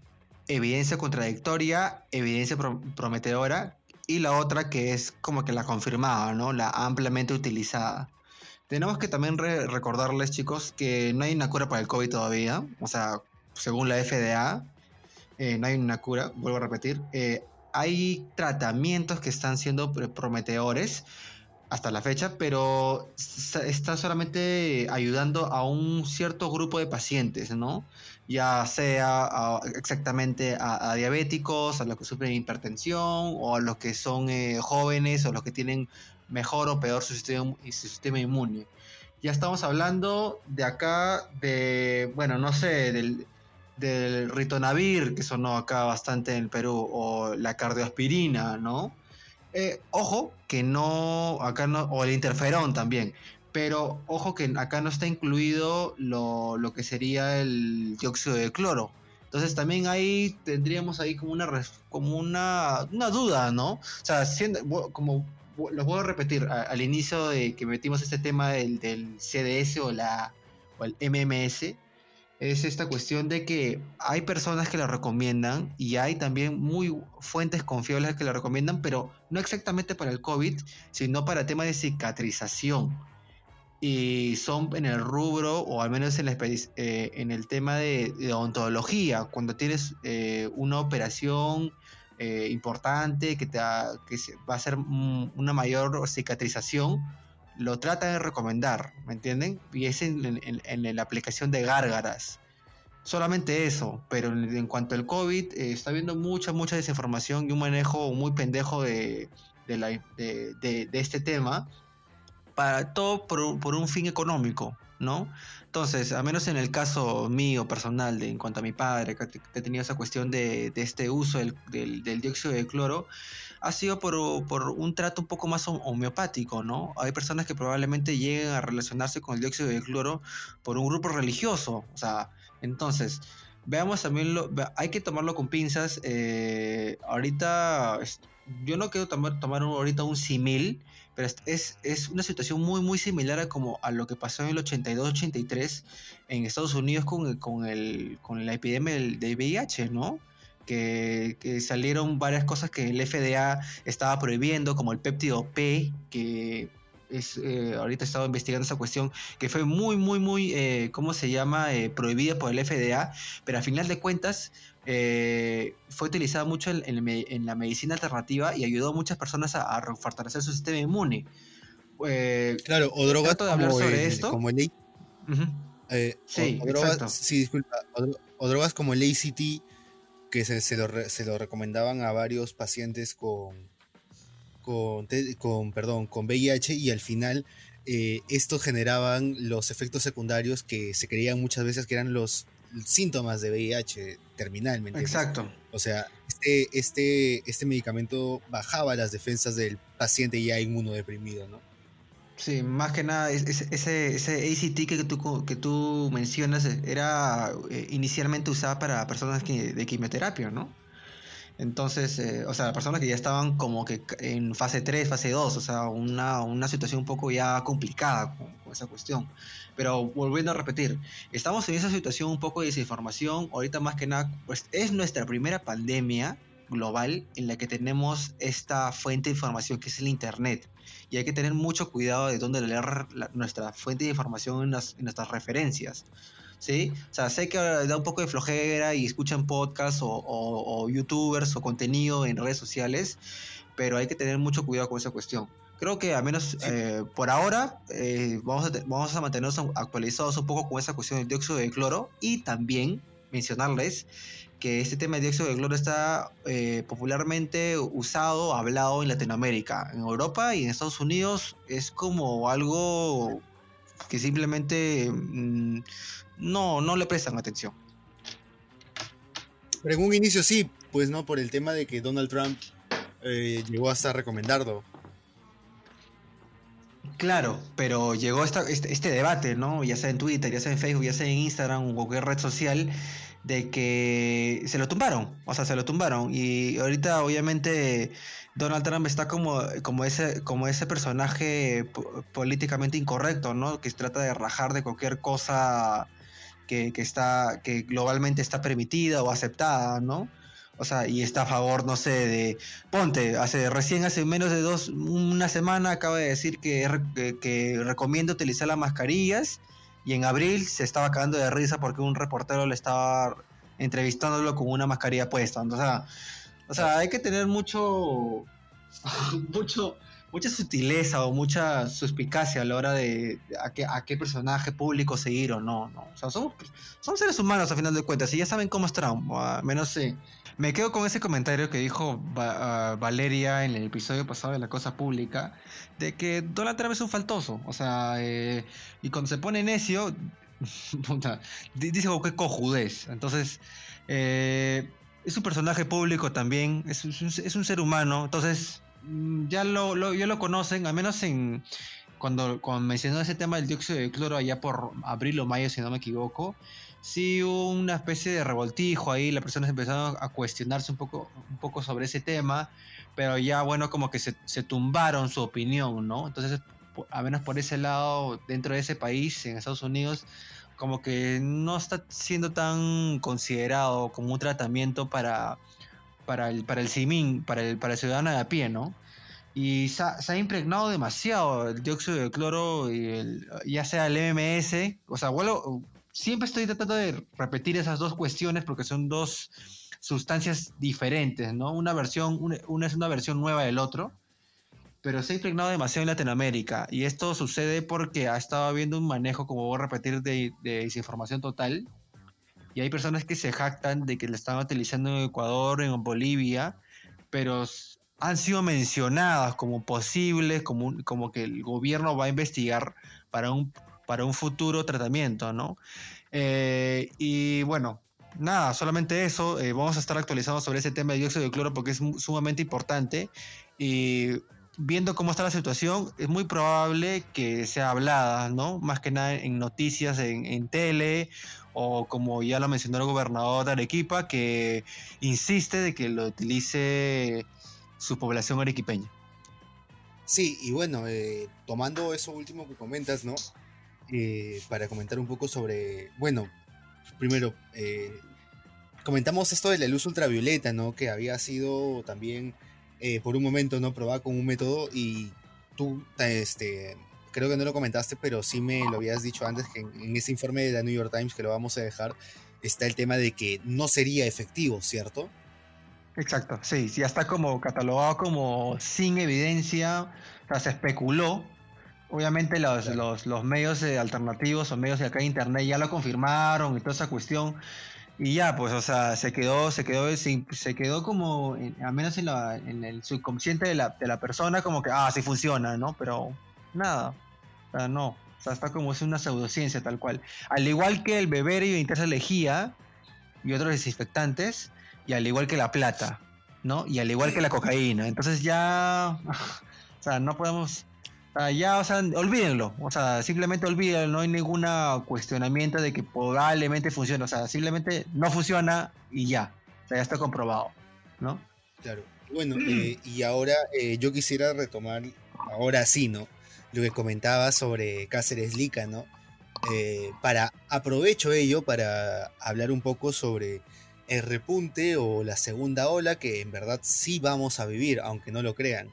D: evidencia contradictoria, evidencia prometedora, y la otra que es como que la confirmada, ¿no? La ampliamente utilizada. Tenemos que también recordarles, chicos, que no hay una cura para el COVID todavía. O sea, según la FDA, eh, no hay una cura, vuelvo a repetir. Eh, hay tratamientos que están siendo prometedores hasta la fecha, pero está solamente ayudando a un cierto grupo de pacientes, ¿no? Ya sea exactamente a, diabéticos, a los que sufren hipertensión, o a los que son eh, jóvenes, o los que tienen mejor o peor su sistema, su sistema inmune. Ya estamos hablando de acá, de, bueno, no sé, del, del ritonavir, que sonó acá bastante en el Perú, o la cardioaspirina, ¿no? Eh, ojo que no, acá no, o el interferón también, pero ojo que acá no está incluido lo, lo que sería el dióxido de cloro. Entonces también ahí tendríamos ahí como una como una, una duda, ¿no? O sea, siendo, como los voy a repetir al inicio de que metimos este tema del, CDS o la o el MMS, es esta cuestión de que hay personas que lo recomiendan y hay también muy fuentes confiables que lo recomiendan, pero no exactamente para el COVID, sino para temas de cicatrización. Y son en el rubro, o al menos en, eh, en el tema de, odontología, cuando tienes eh, una operación eh, importante que, te que va a ser una mayor cicatrización, lo trata de recomendar, ¿me entienden? Y es en, la aplicación de gárgaras. Solamente eso, pero en, cuanto al COVID, eh, está habiendo mucha, mucha desinformación y un manejo muy pendejo de, este tema, para todo por, un fin económico, ¿no? Entonces, a menos en el caso mío personal, de, en cuanto a mi padre, que ha tenido esa cuestión de, este uso del, del dióxido de cloro, ha sido por, un trato un poco más homeopático, ¿no? Hay personas que probablemente lleguen a relacionarse con el dióxido de cloro por un grupo religioso, o sea, entonces, veamos también, lo, hay que tomarlo con pinzas, eh, ahorita, yo no quiero tomar, tomar ahorita un simil, pero es, es, una situación muy, muy similar a, como a lo que pasó en el 82-83 en Estados Unidos con, con, el, con la epidemia del, del VIH, ¿no? que, salieron varias cosas que el FDA estaba prohibiendo, como el péptido P, que es, eh, ahorita he estado investigando esa cuestión, que fue muy, muy, muy, eh, ¿cómo se llama?, eh, prohibida por el FDA, pero a final de cuentas fue utilizada mucho en, la medicina alternativa y ayudó a muchas personas a, fortalecer su sistema inmune.
A: claro, o drogas
D: de hablar sobre esto.
A: Como el... sí, disculpa, o, drogas como el ACT que se, lo, recomendaban a varios pacientes con, con, perdón, con VIH y al final eh, estos generaban los efectos secundarios que se creían muchas veces que eran los síntomas de VIH terminalmente.
D: Exacto.
A: O sea, este, este, este medicamento bajaba las defensas del paciente ya inmunodeprimido, ¿no?
D: Sí, más que nada, ese, ese ACT que tú, que tú mencionas eh, era eh, inicialmente usada para personas que, de quimioterapia, ¿no? Entonces, eh, o sea, personas que ya estaban como que en fase 3, fase 2, o sea, una, una situación un poco ya complicada con, con, esa cuestión. Pero volviendo a repetir, estamos en esa situación un poco de desinformación, ahorita más que nada, pues es nuestra primera pandemia global en la que tenemos esta fuente de información que es el Internet y hay que tener mucho cuidado de dónde leer nuestra fuente de información en, nuestras referencias. ¿Sí? O sea, sé que da un poco de flojera y escuchan podcasts o, youtubers o contenido en redes sociales, pero hay que tener mucho cuidado con esa cuestión. Creo que al menos eh, por ahora eh, vamos, a vamos a mantenernos actualizados un poco con esa cuestión del dióxido de cloro y también mencionarles que este tema de dióxido de cloro está eh, popularmente usado, hablado en Latinoamérica. En Europa y en Estados Unidos es como algo que simplemente mm, no, no le prestan atención.
A: Pero en un inicio sí, pues no, por el tema de que Donald Trump eh, llegó hasta recomendarlo.
D: Claro, pero llegó este, este, debate, ¿no? Ya sea en Twitter, ya sea en Facebook, ya sea en Instagram o cualquier red social, de que se lo tumbaron, o sea, se lo tumbaron. Y ahorita obviamente Donald Trump está como, como, ese, como ese personaje políticamente incorrecto, ¿no? Que trata de rajar de cualquier cosa que, está, que globalmente está permitida o aceptada, ¿no? o sea, y está a favor, no sé, de, ponte, hace recién hace menos de dos, una semana acaba de decir que, que, recomienda utilizar las mascarillas y en abril se estaba cagando de risa porque un reportero le estaba entrevistándolo con una mascarilla puesta. O sea, o sea hay que tener mucho, mucho, mucha sutileza o mucha suspicacia a la hora de, a, qué, a qué personaje público seguir o no. no. O sea, son seres humanos a final de cuentas y ya saben cómo es Trump. menos sí. Me quedo con ese comentario que dijo Valeria en el episodio pasado de La Cosa Pública, de que Donald Trump es un faltoso. O sea, eh, y cuando se pone necio, dice que cojudez. Entonces, eh, es un personaje público también, es, es un ser humano. Entonces, ya lo, ya lo conocen, al menos en cuando, mencionó ese tema del dióxido de cloro allá por abril o mayo, si no me equivoco, sí hubo una especie de revoltijo ahí, las personas empezaron a cuestionarse un poco, un poco sobre ese tema, pero ya bueno, como que se, se tumbaron su opinión, ¿no? Entonces, al menos por ese lado, dentro de ese país, en Estados Unidos, como que no está siendo tan considerado como un tratamiento para para el, para el CIMIN, para el, para el ciudadano de a pie, ¿no? Y se ha, impregnado demasiado el dióxido de cloro, y el, ya sea el MMS, o sea, bueno, siempre estoy tratando de repetir esas dos cuestiones porque son dos sustancias diferentes, ¿no? Una versión, una, es una versión nueva del otro, pero se ha impregnado demasiado en Latinoamérica. Y esto sucede porque ha estado habiendo un manejo, como voy a repetir, de, de desinformación total y hay personas que se jactan de que la están utilizando en Ecuador, en Bolivia, pero han sido mencionadas como posibles, como, como que el gobierno va a investigar para un, para un futuro tratamiento, ¿no? Eh, y bueno, nada, solamente eso. Eh, vamos a estar actualizando sobre ese tema de dióxido de cloro porque es sumamente importante. Y viendo cómo está la situación, es muy probable que sea hablada, ¿no? Más que nada en noticias, en, en tele o como ya lo mencionó el gobernador de Arequipa, que insiste de que lo utilice su población arequipeña.
B: Sí, y bueno, eh, tomando eso último que comentas, ¿no? Eh, para comentar un poco sobre, bueno, primero, eh, comentamos esto de la luz ultravioleta, ¿no? Que había sido también por un momento, ¿no? Probada con un método y tú, este, creo que no lo comentaste, pero sí me lo habías dicho antes que en, ese informe de la New York Times que lo vamos a dejar está el tema de que no sería efectivo, ¿cierto?
D: Exacto, sí, ya está como catalogado como sin evidencia, o sea, se especuló. Obviamente los, los, medios alternativos o medios de acá de internet ya lo confirmaron y toda esa cuestión. Y ya, pues, o sea, se quedó, se quedó, se quedó como, al menos en, la, en el subconsciente de la, de la persona, como que, ah, sí funciona, ¿no? Pero nada. O sea, no. O sea, está como es una pseudociencia tal cual. Al igual que el beberio intensa lejía y otros desinfectantes, y al igual que la plata, ¿no? Y al igual que la cocaína. Entonces ya. O sea, no podemos. ya, o sea, olvídenlo. O sea, simplemente olvídenlo. No hay ningún cuestionamiento de que probablemente funcione. O sea, simplemente no funciona y ya. O sea, ya está comprobado, ¿no?
B: Claro. Bueno, eh, y ahora eh, yo quisiera retomar, ahora sí, ¿no? Lo que comentaba sobre Cáceres Lica, ¿no? Eh, para aprovecho ello para hablar un poco sobre el repunte o la segunda ola que en verdad sí vamos a vivir, aunque no lo crean.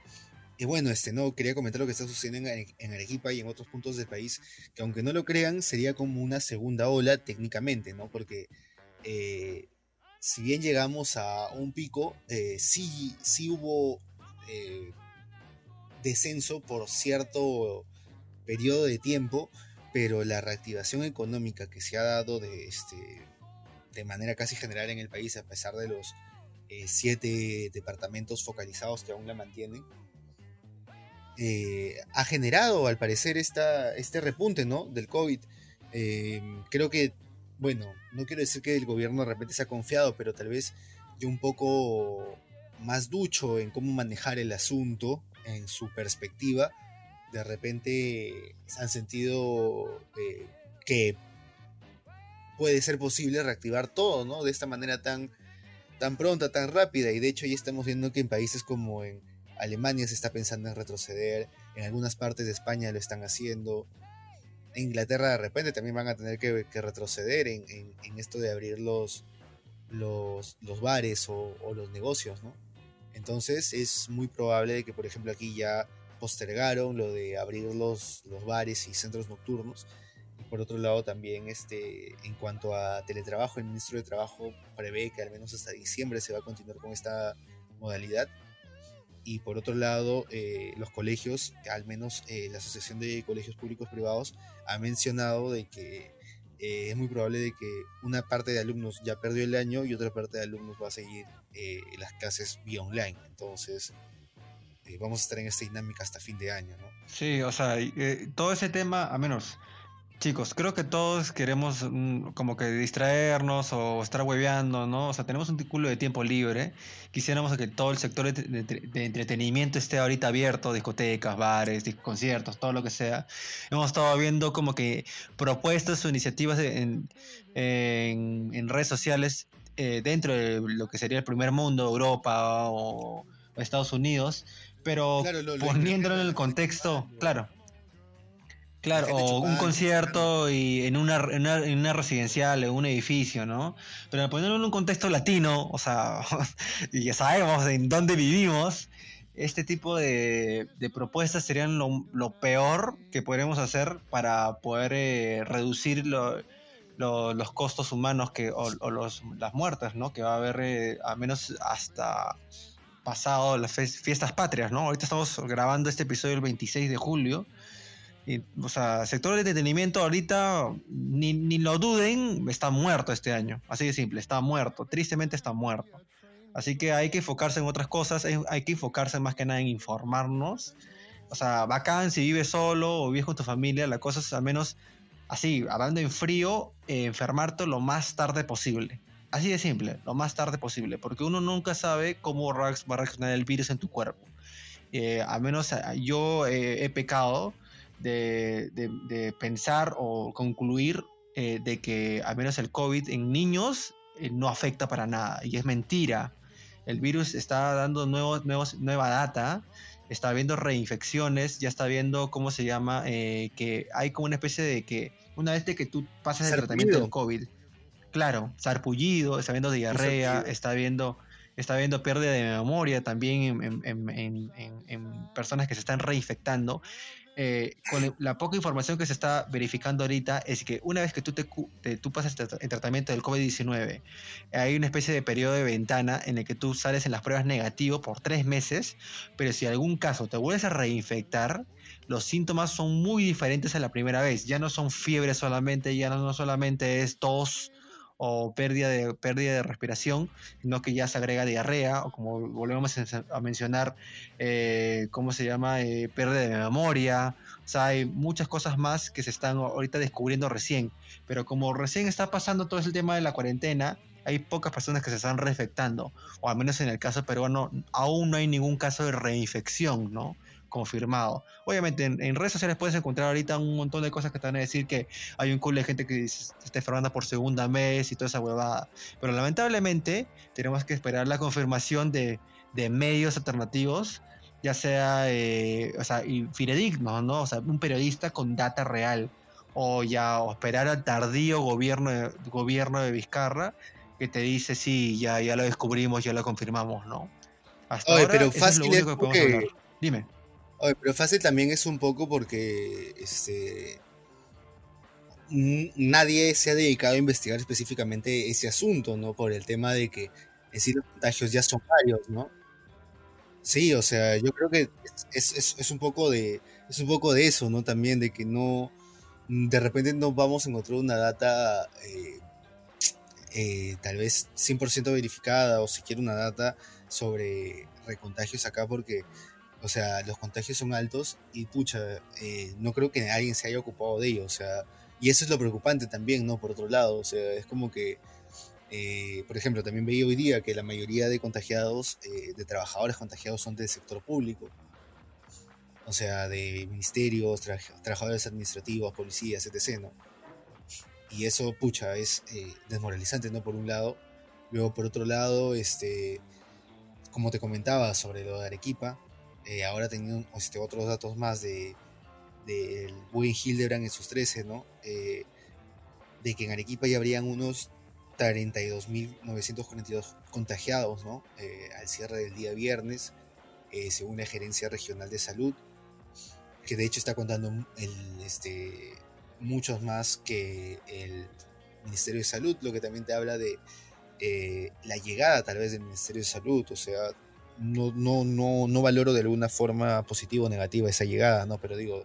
B: Y bueno, este, no, quería comentar lo que está sucediendo en, Arequipa y en otros puntos del país, que aunque no lo crean, sería como una segunda ola técnicamente, ¿no? Porque eh, si bien llegamos a un pico, eh, sí, sí hubo descenso por cierto periodo de tiempo, pero la reactivación económica que se ha dado de, este, de manera casi general en el país, a pesar de los eh, siete departamentos focalizados que aún la mantienen, eh, ha generado al parecer esta, este repunte ¿no? del COVID. Eh, creo que, bueno, no quiero decir que el gobierno de repente se ha confiado, pero tal vez yo un poco más ducho en cómo manejar el asunto en su perspectiva, de repente han sentido eh, que puede ser posible reactivar todo, ¿no? De esta manera tan, tan pronta, tan rápida. Y de hecho ya estamos viendo que en países como en Alemania se está pensando en retroceder, en algunas partes de España lo están haciendo. En Inglaterra de repente también van a tener que, retroceder en, esto de abrir los, los, los bares o, los negocios, ¿no? Entonces es muy probable que, por ejemplo, aquí ya postergaron lo de abrir los, los bares y centros nocturnos. Y por otro lado, también este, en cuanto a teletrabajo, el ministro de Trabajo prevé que al menos hasta diciembre se va a continuar con esta modalidad. Y por otro lado, eh, los colegios, al menos eh, la Asociación de Colegios Públicos Privados, ha mencionado de que eh, es muy probable de que una parte de alumnos ya perdió el año y otra parte de alumnos va a seguir las clases vía online. Entonces, vamos a estar en esta dinámica hasta fin de año, ¿no?
D: Sí, o sea, todo ese tema, a menos Chicos, creo que todos queremos mm, como que distraernos o estar hueveando, ¿no? O sea, tenemos un culo de tiempo libre. Quisiéramos que todo el sector de, entretenimiento esté ahorita abierto, discotecas, bares, conciertos, todo lo que sea. Hemos estado viendo como que propuestas o iniciativas en, redes sociales eh, dentro de lo que sería el primer mundo, Europa o, Estados Unidos, pero poniéndolo en el contexto, claro Claro, o un concierto y en una, en una, residencial, en un edificio, ¿no? Pero ponerlo en un contexto latino, o sea, y ya sabemos en dónde vivimos, este tipo de, propuestas serían lo, peor que podríamos hacer para poder eh, reducir los costos humanos que, o, los, las muertes, ¿no? Que va a haber, eh, a menos hasta pasado las fiestas patrias, ¿no? Ahorita estamos grabando este episodio el 26 de julio o sea, sector de entretenimiento ahorita, ni, ni, lo duden, está muerto este año. Así de simple, está muerto. Tristemente está muerto. Así que hay que enfocarse en otras cosas, hay que enfocarse más que nada en informarnos. O sea, bacán si vives solo o vives con tu familia, la cosa es al menos así, hablando en frío, eh, enfermarte lo más tarde posible. Así de simple, lo más tarde posible, porque uno nunca sabe cómo va a reaccionar el virus en tu cuerpo. Eh, al menos yo eh, he pecado de, pensar o concluir eh, de que al menos el COVID en niños eh, no afecta para nada. Y es mentira. El virus está dando nuevos, nuevos, nueva data, está viendo reinfecciones, ya está viendo cómo se llama, eh, que hay como una especie de que una vez de que tú pasas el tratamiento del COVID, claro, sarpullido, está viendo diarrea, está viendo está viendo pérdida de memoria también en, personas que se están reinfectando. Eh, con la poca información que se está verificando ahorita es que una vez que tú, te, tú pasas el tratamiento del COVID-19, hay una especie de periodo de ventana en el que tú sales en las pruebas negativo por tres meses, pero si algún caso te vuelves a reinfectar, los síntomas son muy diferentes a la primera vez. Ya no son fiebre solamente, ya no solamente es tos o pérdida de, pérdida de respiración, sino que ya se agrega diarrea, o como volvemos a mencionar, eh, ¿cómo se llama? Eh, pérdida de memoria. O sea, hay muchas cosas más que se están ahorita descubriendo recién. Pero como recién está pasando todo ese tema de la cuarentena, hay pocas personas que se están reinfectando, o al menos en el caso peruano, aún no hay ningún caso de reinfección, ¿no? Confirmado. Obviamente en, redes sociales puedes encontrar ahorita un montón de cosas que te van a decir que hay un culo de gente que se está enfermando por segunda vez y toda esa huevada. Pero lamentablemente tenemos que esperar la confirmación de, medios alternativos, ya sea, eh, o sea, y fidedignos, ¿no? O sea, un periodista con data real. O ya, o esperar al tardío gobierno de, gobierno de Vizcarra que te dice, sí, ya, ya lo descubrimos, ya lo confirmamos, ¿no?
B: Hasta ahora, pero fácil es lo único que podemos hablar.
D: Dime
B: pero fácil también es un poco porque este, nadie se ha dedicado a investigar específicamente ese asunto, ¿no? Por el tema de que en sí los contagios ya son varios, ¿no? Sí, o sea, yo creo que es, un poco de, es un poco de eso, ¿no? También de que no, de repente no vamos a encontrar una data eh, eh, tal vez 100% verificada o siquiera una data sobre recontagios acá porque o sea, los contagios son altos y pucha, eh, no creo que alguien se haya ocupado de ello. O sea, y eso es lo preocupante también, ¿no? Por otro lado, o sea, es como que, eh, por ejemplo, también veía hoy día que la mayoría de contagiados, eh, de trabajadores contagiados son del sector público. O sea, de ministerios, trabajadores administrativos, policías, etc. ¿no? Y eso, pucha, es desmoralizante, ¿no? Por un lado. Luego, por otro lado, este, como te comentaba sobre lo de Arequipa, eh, ahora teniendo este, otros datos más de del buen Hildebrand en sus 13, ¿no? Eh, de que en Arequipa ya habrían unos 32.942 contagiados ¿no? Eh, al cierre del día viernes, según la Gerencia Regional de Salud, que de hecho está contando el, este, muchos más que el Ministerio de Salud, lo que también te habla de la llegada tal vez del Ministerio de Salud, o sea, no, no, no, no valoro de alguna forma positiva o negativa esa llegada, ¿no? Pero digo,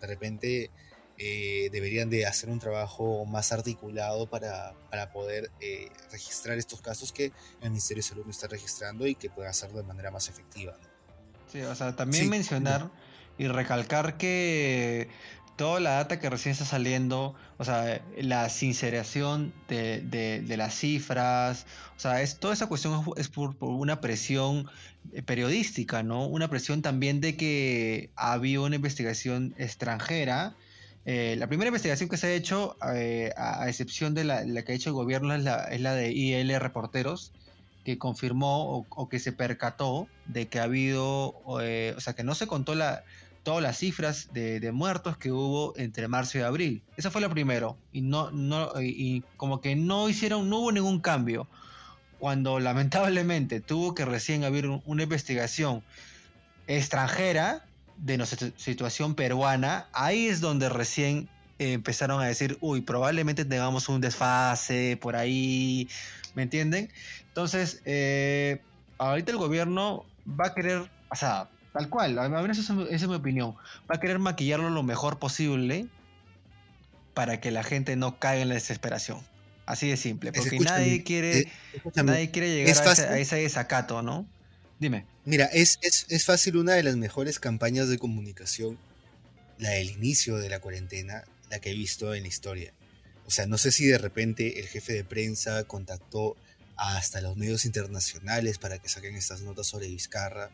B: de repente eh, deberían de hacer un trabajo más articulado para, para poder eh, registrar estos casos que el Ministerio de Salud no está registrando y que pueda hacerlo de manera más efectiva.
D: Sí, o sea, también mencionar y recalcar que toda la data que recién está saliendo, o sea, la sinceración de, de, las cifras, o sea, es, toda esa cuestión es, por, una presión eh, periodística, ¿no? Una presión también de que había una investigación extranjera eh, la primera investigación que se ha hecho, eh, a, excepción de la, que ha hecho el gobierno, es la, es la de IL Reporteros, que confirmó o, que se percató de que ha habido, o sea, que no se contó la, todas las cifras de, muertos que hubo entre marzo y abril. Eso fue lo primero. Y, no, no, y como que no hicieron, no hubo ningún cambio. Cuando lamentablemente tuvo que recién haber una investigación extranjera, de nuestra situación peruana, ahí es donde recién empezaron a decir, uy, probablemente tengamos un desfase por ahí, ¿me entienden? Entonces, eh, ahorita el gobierno va a querer, o sea, tal cual, a menos esa, es mi opinión, va a querer maquillarlo lo mejor posible para que la gente no caiga en la desesperación. Así de simple, porque nadie quiere, eh, nadie quiere llegar a ese, a ese desacato, ¿no? Dime.
B: Mira, es, es, fácil una de las mejores campañas de comunicación, la del inicio de la cuarentena, la que he visto en la historia. O sea, no sé si de repente el jefe de prensa contactó hasta los medios internacionales para que saquen estas notas sobre Vizcarra,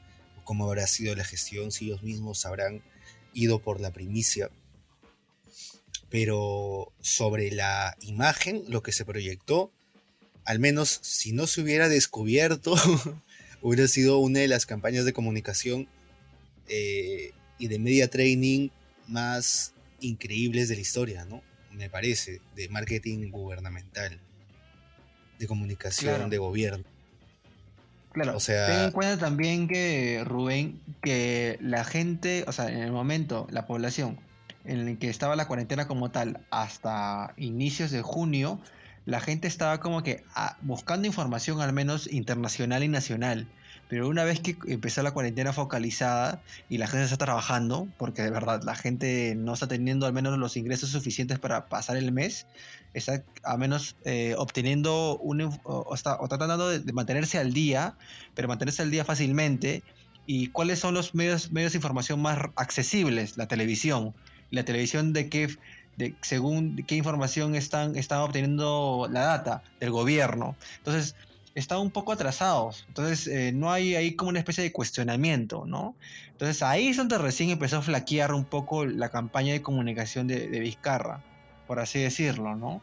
B: cómo habrá sido la gestión, si ellos mismos habrán ido por la primicia. Pero sobre la imagen, lo que se proyectó, al menos si no se hubiera descubierto hubiera sido una de las campañas de comunicación eh, y de media training más increíbles de la historia, ¿no? Me parece, de marketing gubernamental, de comunicación, de gobierno.
D: Claro, o sea, ten en cuenta también que, Rubén, que la gente, o sea, en el momento, la población en el que estaba la cuarentena como tal, hasta inicios de junio, la gente estaba como que ah, buscando información al menos internacional y nacional. Pero una vez que empezó la cuarentena focalizada y la gente está trabajando, porque de verdad la gente no está teniendo al menos los ingresos suficientes para pasar el mes, está al menos eh, obteniendo un, o, está, tratando de, mantenerse al día, pero mantenerse al día fácilmente. ¿Y cuáles son los medios, medios de información más accesibles? La televisión. ¿La televisión de qué, de según qué información están, están obteniendo la data del gobierno. Entonces, están un poco atrasados. Entonces, eh, no hay ahí como una especie de cuestionamiento, ¿no? Entonces, ahí es donde recién empezó a flaquear un poco la campaña de comunicación de, de Vizcarra, por así decirlo, ¿no?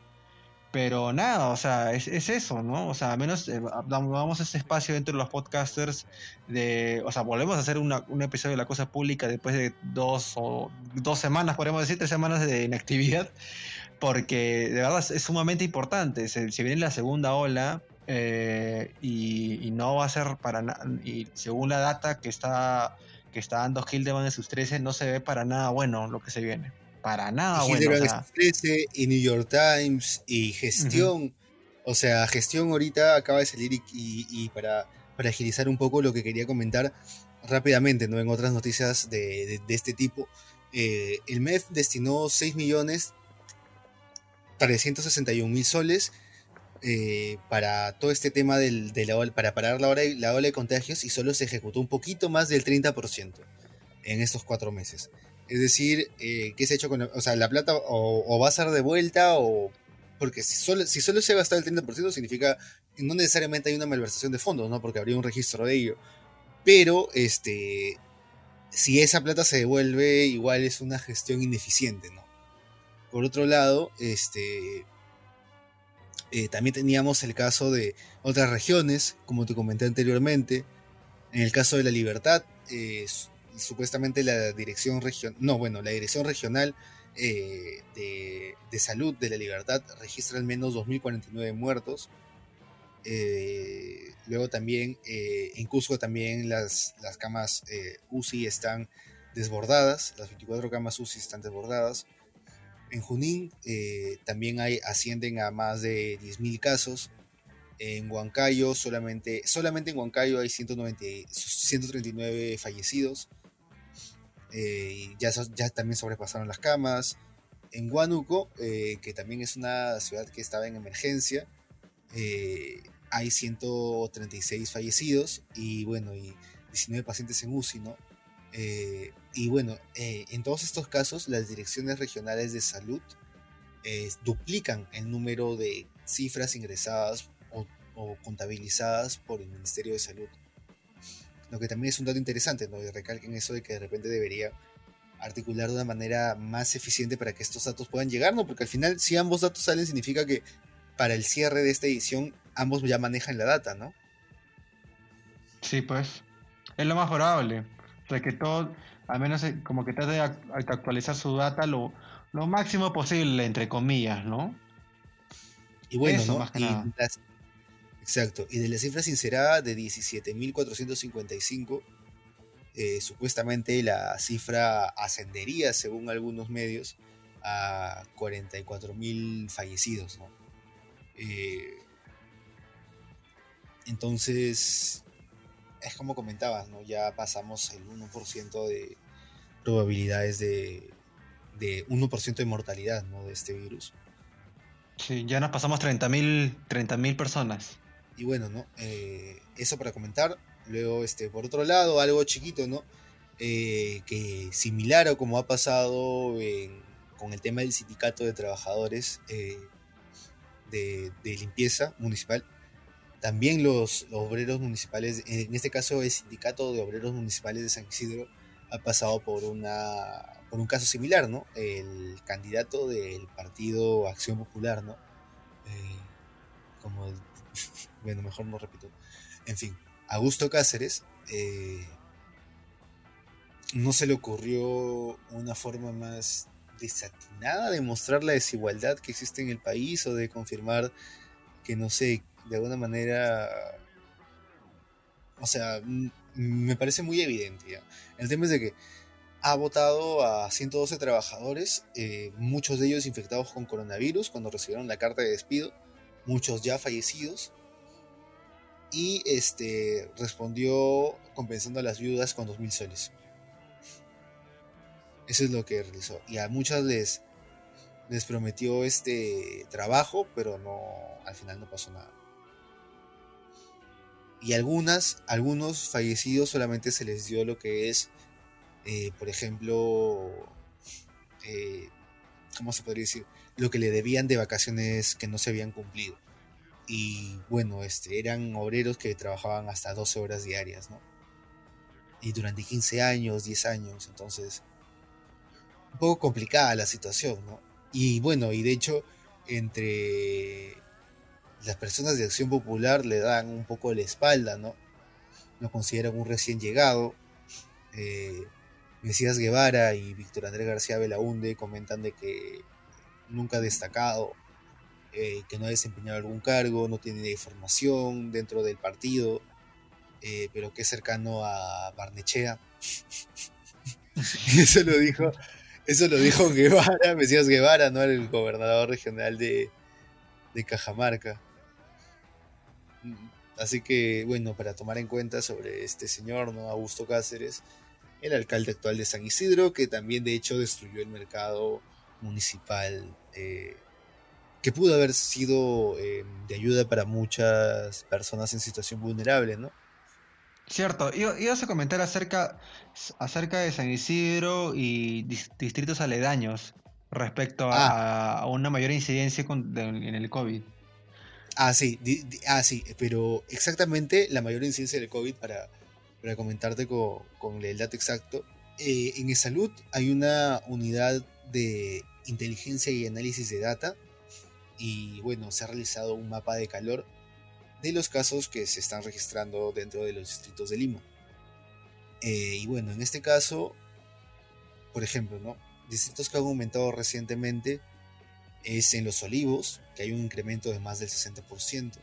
D: Pero nada, o sea, es, eso, ¿no? O sea, al menos eh, damos este espacio dentro de los podcasters de, o sea, volvemos a hacer un episodio de La Cosa Pública después de dos o dos semanas, podemos decir, tres semanas de inactividad, porque de verdad es, sumamente importante. Se, viene la segunda ola eh, y, no va a ser para nada, y según la data que está, que está dando Hildeman en sus 13, no se ve para nada bueno lo que se viene para nada
B: y
D: bueno.
B: y New York Times y gestión. O sea, gestión ahorita acaba de salir y, para, para, agilizar un poco lo que quería comentar rápidamente, ¿no? En otras noticias de, este tipo. Eh, el MEF destinó 6 millones 361 mil soles eh, para todo este tema del, de la, para parar la, hora, la ola de contagios y solo se ejecutó un poquito más del 30% en estos cuatro meses. Es decir, eh, ¿qué se ha hecho con la, o sea, la plata o, va a ser de vuelta o... Porque si solo, si solo se ha gastado el 30% significa no necesariamente hay una malversación de fondos, ¿no? Porque habría un registro de ello. Pero, este, si esa plata se devuelve, igual es una gestión ineficiente, ¿no? Por otro lado, este, eh, también teníamos el caso de otras regiones, como te comenté anteriormente. En el caso de la libertad, eh, supuestamente la dirección regional, no, bueno, la dirección regional eh, de, Salud de la Libertad registra al menos 2.049 muertos. Luego también en Cusco también las, las camas UCI están desbordadas, las 24 camas UCI están desbordadas. En Junín también hay, ascienden a más de 10.000 casos. En Huancayo solamente, solamente en Huancayo hay 190, 139 fallecidos. Eh, ya, ya también sobrepasaron las camas. En Huánuco, eh, que también es una ciudad que estaba en emergencia, eh, hay 136 fallecidos y bueno, y 19 pacientes en UCI, ¿no? Y bueno, en todos estos casos, las direcciones regionales de salud duplican el número de cifras ingresadas o contabilizadas por el Ministerio de Salud. Lo que también es un dato interesante, ¿no? Recalquen eso de que de repente debería articular de una manera más eficiente para que estos datos puedan llegar, ¿no? Porque al final, si ambos datos salen, significa que para el cierre de esta edición, ambos ya manejan la data, ¿no?
D: Sí, pues. Es lo más probable. Sea, que todo, al menos eh, como que trate de actualizar su data lo, lo máximo posible, entre comillas, ¿no?
B: Y bueno, ¿no? Más que nada. Exacto. Y de la cifra sincerada de 17.455, eh, supuestamente la cifra ascendería, según algunos medios, a 44.000 fallecidos. ¿no? Eh, entonces, es como comentabas, ¿no? ya pasamos el 1% de probabilidades de, de 1% de mortalidad ¿no? de este virus.
D: Sí, ya nos pasamos 30.000 30 personas.
B: Y bueno, ¿no? Eh, eso para comentar. Luego, este, por otro lado, algo chiquito, ¿no? Eh, que similar a como ha pasado con el tema del sindicato de trabajadores eh, de, limpieza municipal, también los, obreros municipales, en este caso el sindicato de obreros municipales de San Isidro, ha pasado por, una, por un caso similar, ¿no? El candidato del partido Acción Popular, ¿no? como el bueno, mejor no repito. En fin, Augusto Cáceres eh, no se le ocurrió una forma más desatinada de mostrar la desigualdad que existe en el país o de confirmar que, no sé, de alguna manera... O sea, me parece muy evidente. El tema es de que ha votado a 112 trabajadores, eh, muchos de ellos infectados con coronavirus cuando recibieron la carta de despido, muchos ya fallecidos, y este, respondió compensando a las viudas con 2.000 soles. Eso es lo que realizó. Y a muchas les, les prometió este trabajo, pero no, al final no pasó nada. Y algunas, algunos fallecidos solamente se les dio lo que es, eh, por ejemplo, eh, ¿cómo se podría decir? Lo que le debían de vacaciones que no se habían cumplido y bueno, este, eran obreros que trabajaban hasta 12 horas diarias, ¿no? Y durante 15 años, 10 años, entonces, un poco complicada la situación, ¿no? Y bueno, y de hecho, entre las personas de Acción Popular le dan un poco la espalda, ¿no? Lo consideran un recién llegado. Eh, Mesías Guevara y Víctor Andrés García Belaunde comentan de que nunca ha destacado eh, que no ha desempeñado algún cargo, no tiene formación dentro del partido, eh, pero que es cercano a Barnechea. eso lo dijo, eso lo dijo Guevara, Mesías Guevara, ¿no? El gobernador regional de, de Cajamarca. Así que, bueno, para tomar en cuenta sobre este señor, ¿no? Augusto Cáceres, el alcalde actual de San Isidro, que también de hecho destruyó el mercado municipal eh, que pudo haber sido eh, de ayuda para muchas personas en situación vulnerable, ¿no?
D: Cierto, ibas a comentar acerca, acerca de San Isidro y distritos aledaños respecto a, ah. una mayor incidencia en el COVID.
B: Ah, sí, ah, sí, pero exactamente la mayor incidencia del COVID, para, para comentarte con, el dato exacto, eh, en salud hay una unidad de inteligencia y análisis de data y bueno, se ha realizado un mapa de calor de los casos que se están registrando dentro de los distritos de Lima. Eh, y bueno, en este caso, por ejemplo, ¿no? distritos que han aumentado recientemente es en Los Olivos, que hay un incremento de más del 60%.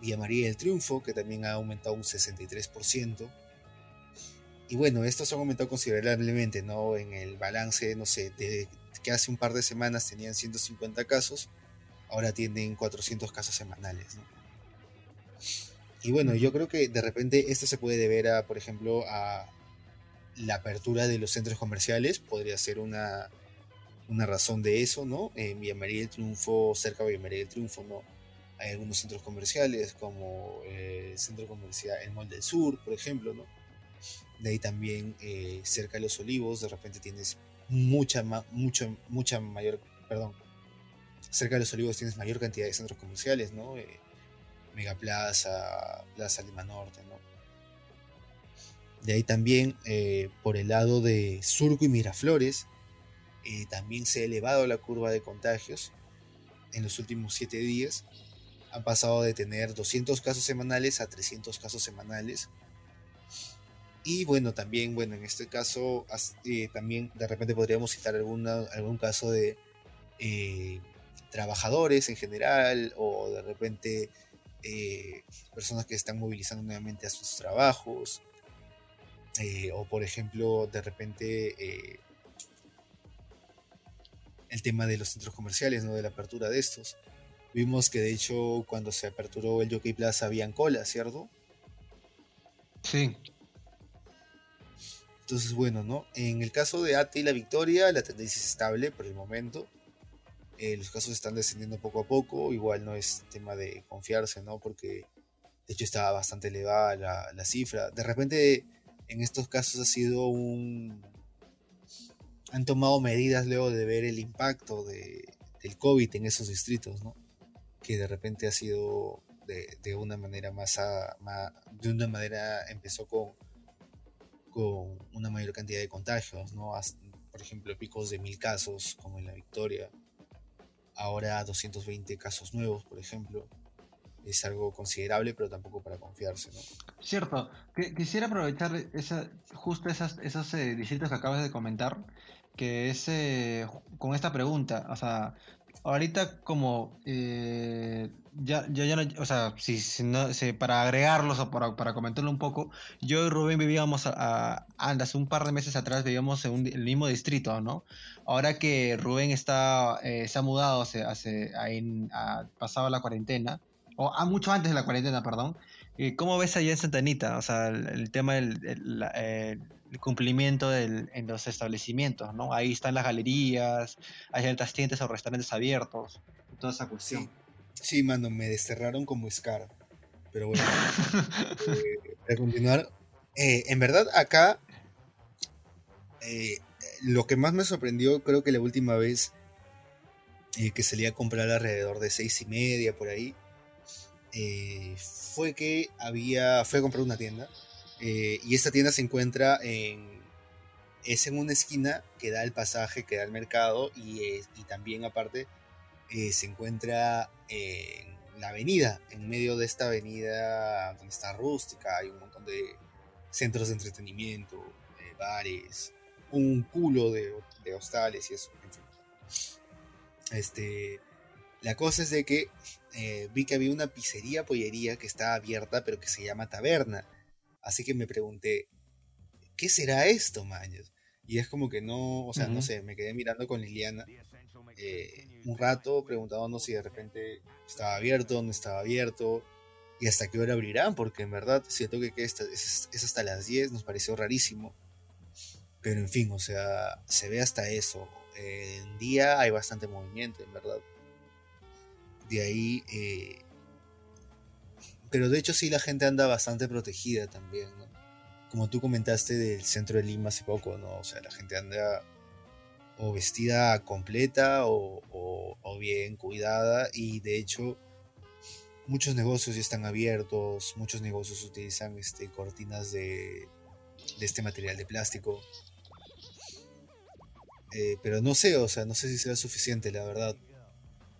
B: Villa María del Triunfo, que también ha aumentado un 63%. Y bueno, estos han aumentado considerablemente, ¿no? En el balance, no sé, de que hace un par de semanas tenían 150 casos, ahora tienen 400 casos semanales, ¿no? Y bueno, yo creo que de repente esto se puede deber a, por ejemplo, a la apertura de los centros comerciales, podría ser una, una razón de eso, ¿no? En Villa María del Triunfo, cerca de Villa María del Triunfo, ¿no? Hay algunos centros comerciales como eh, el centro comercial, el Mall del Sur, por ejemplo, ¿no? De ahí también eh, cerca de los Olivos, de repente tienes mucha, mucha, mucha mayor, perdón, cerca de los Olivos tienes mayor cantidad de centros comerciales, ¿no? Eh, Mega Plaza, Lima Norte, ¿no? De ahí también eh, por el lado de Surco y Miraflores, eh, también se ha elevado la curva de contagios en los últimos siete días. Han pasado de tener 200 casos semanales a 300 casos semanales. Y bueno, también, bueno, en este caso, eh, también de repente podríamos citar alguna, algún caso de trabajadores en general o de repente personas que están movilizando nuevamente a sus trabajos eh, o por ejemplo, de repente eh, el tema de los centros comerciales, ¿no? de la apertura de estos. Vimos que de hecho cuando se aperturó el Jockey Plaza habían cola, ¿cierto?
D: Sí.
B: Entonces, bueno, ¿no? En el caso de ATE y la Victoria, la tendencia es estable por el momento. Eh, los casos están descendiendo poco a poco. Igual no es tema de confiarse, ¿no? Porque de hecho estaba bastante elevada la, la cifra. De repente en estos casos ha sido un... Han tomado medidas luego de ver el impacto de, del COVID en esos distritos, ¿no? Que de repente ha sido de, una manera más, De una manera empezó con, con una mayor cantidad de contagios, ¿no? por ejemplo, picos de mil casos, como en la Victoria. Ahora 220 casos nuevos, por ejemplo es algo considerable, pero tampoco para confiarse, ¿no?
D: Cierto. quisiera aprovechar esa, justo esas, esos eh, distritos que acabas de comentar, que es eh, con esta pregunta, o sea, ahorita como eh, ya, ya, ya no, o sea, si, no, para agregarlos o para, para, comentarlo un poco, yo y Rubén vivíamos a, hace un par de meses atrás vivíamos en el mismo distrito, ¿no? Ahora que Rubén está, se ha mudado, se, hace, ha pasado la cuarentena, o ah, mucho antes de la cuarentena, perdón. Eh, ¿Cómo ves allá en Santanita? O sea, el, tema del el, cumplimiento del, en los establecimientos, ¿no? Ahí están las galerías, hay ciertas tiendas o restaurantes abiertos, toda esa cuestión.
B: Sí, mano, me desterraron como Scar. Pero bueno, eh, para continuar, eh, en verdad acá lo que más me sorprendió, creo que la última vez que salí a comprar alrededor de seis y media por ahí, eh, fue que había, fue a comprar una tienda eh, y esta tienda se encuentra en, es en una esquina que da el pasaje, que da el mercado y, también aparte eh, se encuentra en la avenida, en medio de esta avenida donde está rústica, hay un montón de centros de entretenimiento, bares, un culo de, de hostales y eso, en fin. Este, la cosa es de que eh, vi que había una pizzería, pollería que estaba abierta, pero que se llama Taberna. Así que me pregunté, ¿qué será esto, maños? Y es como que no, o sea, no sé, me quedé mirando con Liliana eh, un rato preguntándonos si de repente estaba abierto, dónde estaba abierto y hasta qué hora abrirán, porque en verdad siento que, es, es, hasta las 10, nos pareció rarísimo. Pero en fin, o sea, se ve hasta eso. En día hay bastante movimiento, en verdad de ahí... Eh, pero de hecho sí la gente anda bastante protegida también, ¿no? Como tú comentaste del centro de Lima hace poco, ¿no? O sea, la gente anda o vestida completa o, bien cuidada y de hecho muchos negocios ya están abiertos, muchos negocios utilizan este, cortinas de, de este material de plástico. Eh, pero no sé, o sea, no sé si será suficiente, la verdad.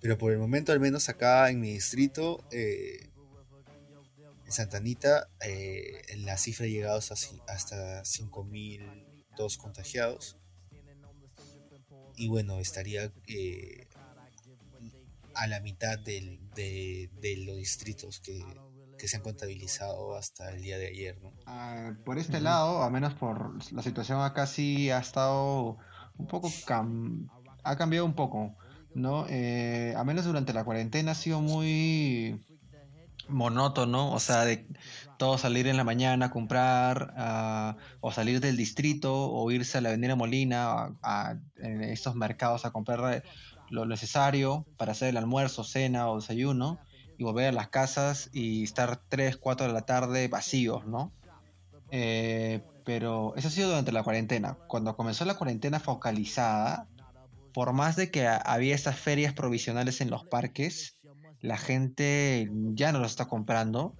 B: Pero por el momento, al menos acá en mi distrito, eh, en Santa Anita, eh, la cifra ha llegado hasta, hasta 5.002 contagiados. y bueno, estaría eh, a la mitad de, los distritos que, se han contabilizado hasta el día de ayer. ¿no?
D: Ah, por este lado, a menos por la situación acá sí ha estado un poco, ha cambiado un poco, ¿no? Eh, a menos durante la cuarentena ha sido muy monótono, o sea, de todo salir en la mañana a comprar, ah, o salir del distrito, o irse a la Avenida Molina, a, en estos mercados a comprar lo necesario para hacer el almuerzo, cena o desayuno y volver a las casas y estar 3, 4 de la tarde vacíos, ¿no? Eh, pero eso ha sido durante la cuarentena. Cuando comenzó la cuarentena focalizada, por más de que había estas ferias provisionales en los parques, la gente ya no lo está comprando.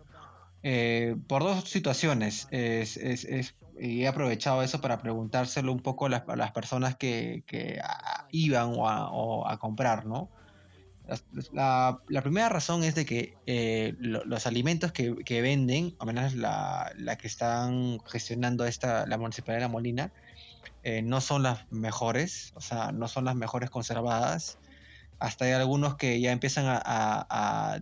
D: Eh, por dos situaciones. He aprovechado eso para preguntárselo un poco a las, personas que, iban o a, comprar, ¿no? La, primera razón es de que eh, los alimentos que, venden, o menos la, que están gestionando esta, la Municipalidad de La Molina, eh, no son las mejores, o sea, no son las mejores conservadas. Hasta hay algunos que ya empiezan a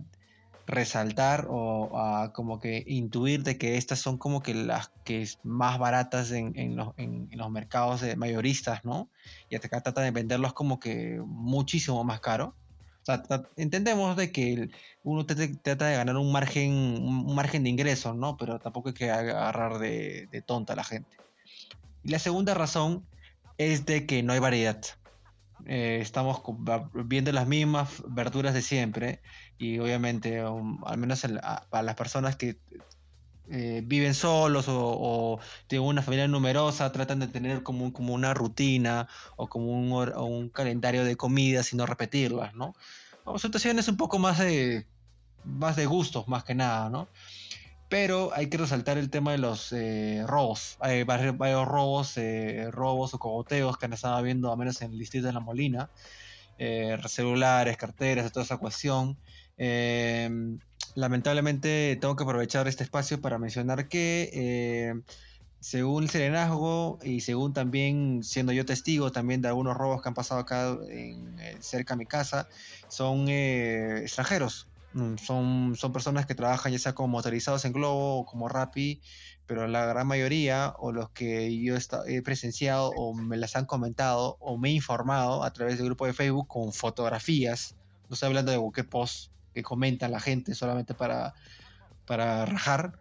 D: resaltar o a como que intuir de que estas son como que las que es más baratas en, los, en, los, mercados de mayoristas, ¿no? Y acá trata de venderlos como que muchísimo más caro. O sea, entendemos de que uno trata de ganar un margen, un margen de ingresos, ¿no? Pero tampoco hay que agarrar de, de tonta a la gente. La segunda razón es de que no hay variedad. Eh, estamos viendo las mismas verduras de siempre y obviamente um, al menos para las personas que eh, viven solos o, tienen una familia numerosa tratan de tener como, una rutina o como un, calendario de comidas y no repetirlas, ¿no? situaciones un poco más de más de gustos más que nada, ¿no? Pero hay que resaltar el tema de los eh, robos. Hay varios, robos, eh, robos o cogoteos que han estado viendo, al menos en el distrito de La Molina. Eh, celulares, carteras, toda esa cuestión. Em, lamentablemente tengo que aprovechar este espacio para mencionar que según el serenazgo y según también siendo yo testigo también de algunos robos que han pasado acá en, cerca de mi casa, son extranjeros Mm, son, son personas que trabajan ya sea como motorizados en Globo o como Rappi, pero la gran mayoría o los que yo he presenciado o me las han comentado o me he informado a través del grupo de Facebook con fotografías, no estoy hablando de qué post que comenta la gente solamente para, para rajar.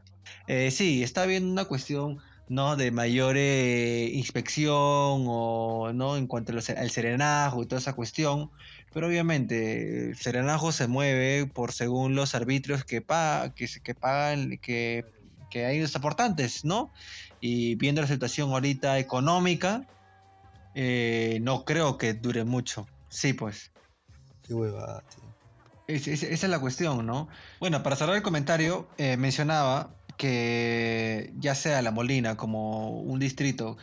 D: Eh, sí, está habiendo una cuestión ¿no? de mayor eh, inspección o no en cuanto al serenajo y toda esa cuestión pero obviamente Serenajo se mueve por según los arbitrios que, que, que pagan, que, que hay los aportantes, ¿no? Y viendo la situación ahorita económica, eh, no creo que dure mucho. Sí, pues.
B: Qué huevada, tío.
D: esa es la cuestión, ¿no? Bueno, para cerrar el comentario, eh, mencionaba que ya sea La Molina como un distrito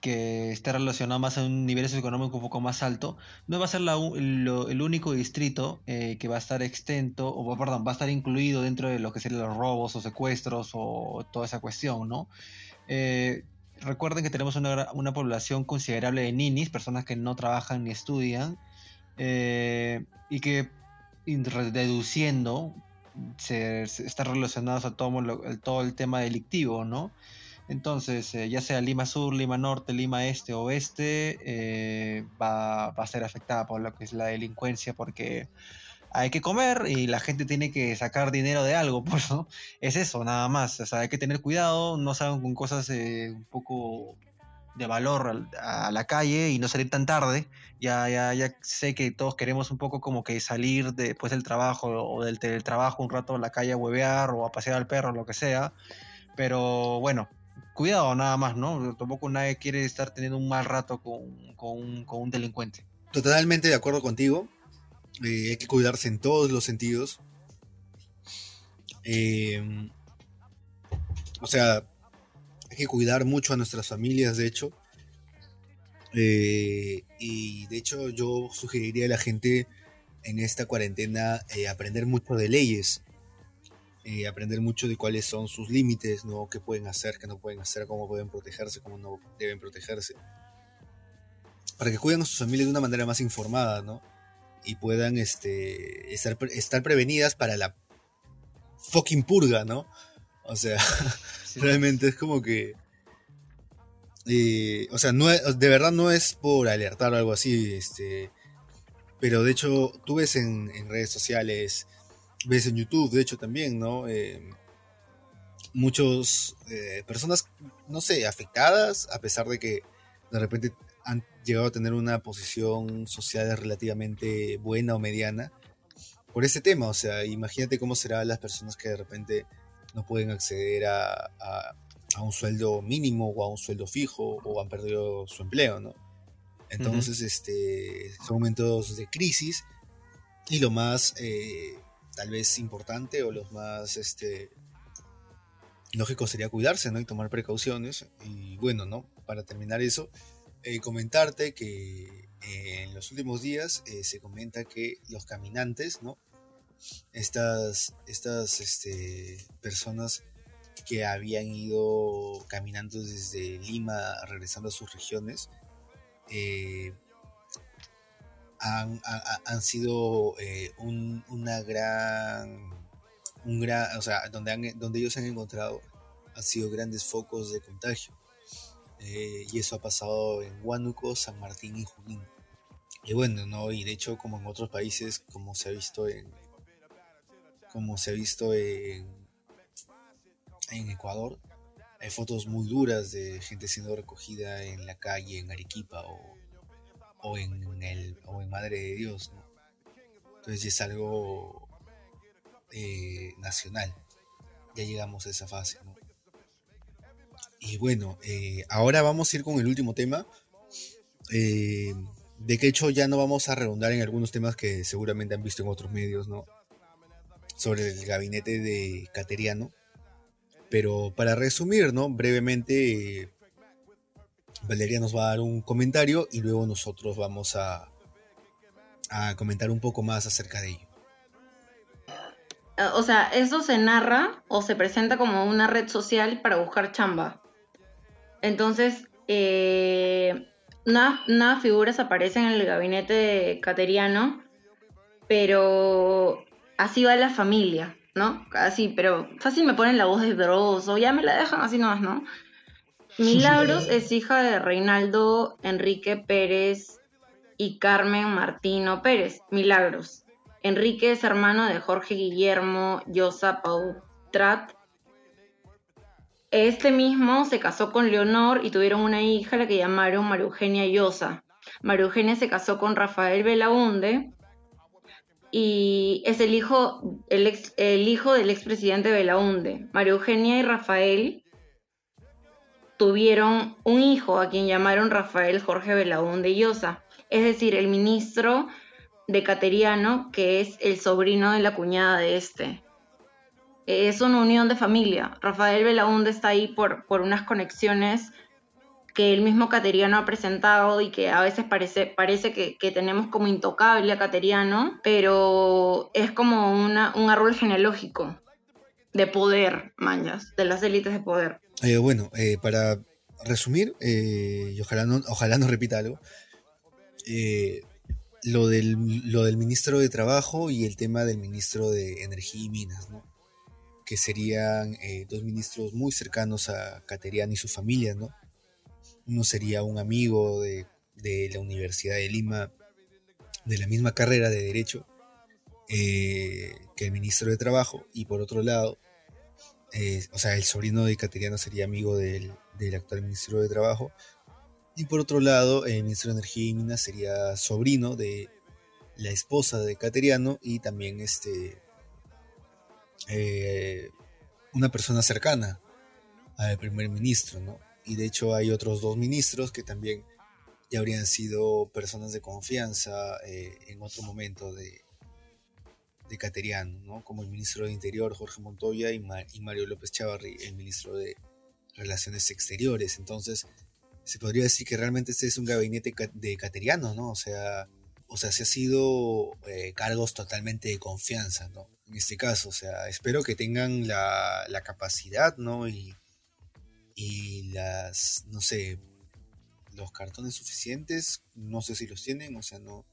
D: que esté relacionado más a un nivel socioeconómico un poco más alto, no va a ser el único distrito eh, que va a estar extento, o perdón, va a estar incluido dentro de lo que serían los robos o secuestros o toda esa cuestión, ¿no? Eh, recuerden que tenemos una, una, población considerable de ninis, personas que no trabajan ni estudian, eh, y que deduciendo se, está relacionados a todo, todo el tema delictivo, ¿no? Entonces, eh, ya sea Lima Sur, Lima Norte, Lima Este, Oeste, eh, va, a ser afectada por lo que es la delincuencia porque hay que comer y la gente tiene que sacar dinero de algo, pues, ¿no? Es eso, nada más. O sea, hay que tener cuidado, no salgan con cosas eh, un poco de valor a, la calle y no salir tan tarde. Ya, ya, ya sé que todos queremos un poco como que salir después del trabajo o del, del trabajo un rato a la calle a huevear o a pasear al perro, lo que sea. Pero bueno, cuidado nada más, ¿no? Tampoco nadie quiere estar teniendo un mal rato con, un, delincuente.
B: Totalmente de acuerdo contigo. Eh, hay que cuidarse en todos los sentidos. Em, o sea, que cuidar mucho a nuestras familias, de hecho. Eh, y de hecho yo sugeriría a la gente en esta cuarentena eh, aprender mucho de leyes. Eh, aprender mucho de cuáles son sus límites, ¿no? qué pueden hacer, qué no pueden hacer, cómo pueden protegerse, cómo no deben protegerse. para que cuiden a sus familias de una manera más informada, ¿no? Y puedan este, estar, estar prevenidas para la fucking purga, ¿no? O sea, realmente es como que... Eh, o sea, no de verdad no es por alertar o algo así, este, pero de hecho tú ves en, redes sociales, ves en YouTube, de hecho también, ¿no? Eh, muchos eh, personas, no sé, afectadas, a pesar de que de repente han llegado a tener una posición social relativamente buena o mediana, por ese tema. O sea, imagínate cómo serán las personas que de repente no pueden acceder a, un sueldo mínimo o a un sueldo fijo o han perdido su empleo, ¿no? Entonces, este, son momentos de crisis y lo más, eh, tal vez importante o lo más, este, lógico sería cuidarse, ¿no? Y tomar precauciones. Y bueno, ¿no? Para terminar eso, eh, comentarte que en los últimos días eh, se comenta que los caminantes, ¿no? Estas, estas este, personas que habían ido caminando desde Lima regresando a sus regiones, eh, han, sido eh, una gran, un gran, o sea, donde, donde ellos han encontrado han sido grandes focos de contagio. y eso ha pasado en Huánuco, San Martín y Junín. Y bueno, ¿no? Y de hecho, como en otros países, como se ha visto en. Como se ha visto en. En Ecuador, hay fotos muy duras de gente siendo recogida en la calle, en Arequipa o, en el o en Madre de Dios, ¿no? Entonces es algo eh, nacional. Ya llegamos a esa fase, ¿no? Y bueno, eh, ahora vamos a ir con el último tema. Eh, de que hecho ya no vamos a redundar en algunos temas que seguramente han visto en otros medios, ¿no? Sobre el gabinete de Cateriano. Pero para resumir, ¿no? Brevemente, Valeria nos va a dar un comentario y luego nosotros vamos a, a comentar un poco más acerca de ello.
C: O sea, eso se narra o se presenta como una red social para buscar chamba. Entonces, eh, Nada figuras aparecen en el gabinete cateriano, pero así va la familia, ¿no? Así, pero fácil me ponen la voz de Dross o ya me la dejan así nomás, ¿no? Milagros es hija de Reinaldo Enrique Pérez y Carmen Martino Pérez. Milagros. Enrique es hermano de Jorge Guillermo Llosa Pautrat este mismo se casó con Leonor y tuvieron una hija, la que llamaron María Eugenia Llosa. María Eugenia se casó con Rafael Belaunde y es el hijo, el, el hijo del expresidente Belaunde. María Eugenia y Rafael tuvieron un hijo a quien llamaron Rafael Jorge Belaunde Llosa, es decir, el ministro de Cateriano, que es el sobrino de la cuñada de este es una unión de familia. Rafael Belaunde está ahí por, por unas conexiones que el mismo Cateriano ha presentado y que a veces parece, parece que, tenemos como intocable a Cateriano, pero es como una, un árbol genealógico de poder, mañas, de las élites de poder.
B: Eh, bueno, eh, para resumir, eh, y ojalá no, ojalá no repita algo, lo, del, lo del ministro de Trabajo y el tema del ministro de Energía y Minas, ¿no? que serían dos ministros muy cercanos a Cateriano y su familia, ¿no? Uno sería un amigo de, la Universidad de Lima, de la misma carrera de Derecho eh, que el ministro de Trabajo, y por otro lado, eh, o sea, el sobrino de Cateriano sería amigo del, del, actual ministro de Trabajo, y por otro lado, el ministro de Energía y Minas sería sobrino de la esposa de Cateriano y también este eh, una persona cercana al primer ministro, ¿no? Y de hecho hay otros dos ministros que también ya habrían sido personas de confianza eh, en otro momento de, de Cateriano, ¿no? Como el ministro de Interior, Jorge Montoya, y, Mario López Chavarri, el ministro de Relaciones Exteriores. Entonces, se podría decir que realmente este es un gabinete de Cateriano, ¿no? O sea, o sea, se ha sido eh, cargos totalmente de confianza, ¿no? En este caso, o sea, espero que tengan la, la capacidad, ¿no? Y, y las, no sé, los cartones suficientes, no sé si los tienen, o sea, no,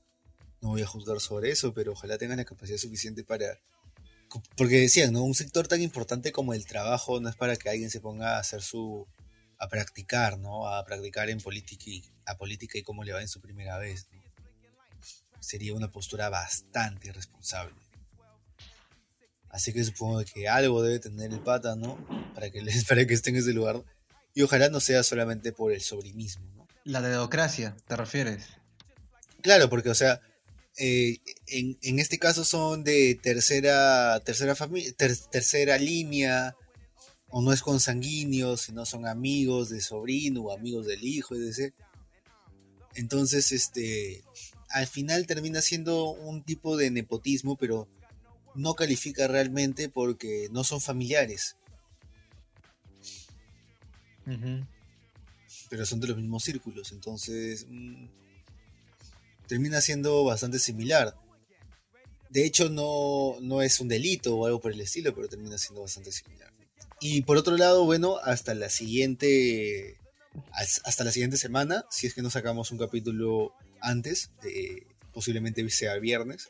B: no voy a juzgar sobre eso, pero ojalá tengan la capacidad suficiente para... Porque decían, ¿no? Un sector tan importante como el trabajo no es para que alguien se ponga a hacer su... a practicar, ¿no? A practicar en política y, a política y cómo le va en su primera vez. Sería una postura bastante irresponsable. Así que supongo que algo debe tener el pata, ¿no? Para que, les, para que esté en ese lugar. Y ojalá no sea solamente por el sobrinismo, ¿no?
D: La democracia, ¿te refieres?
B: Claro, porque, o sea, eh, en, este caso son de tercera, tercera, familia, tercera línea, o no es consanguíneo, sino son amigos de sobrino o amigos del hijo, etc. Entonces, este, al final termina siendo un tipo de nepotismo, pero no califica realmente porque no son familiares. Pero son de los mismos círculos, entonces mm, termina siendo bastante similar. De hecho, no, no es un delito o algo por el estilo, pero termina siendo bastante similar. Y por otro lado, bueno, hasta la siguiente. Hasta la siguiente semana, si es que no sacamos un capítulo antes, de, posiblemente sea viernes.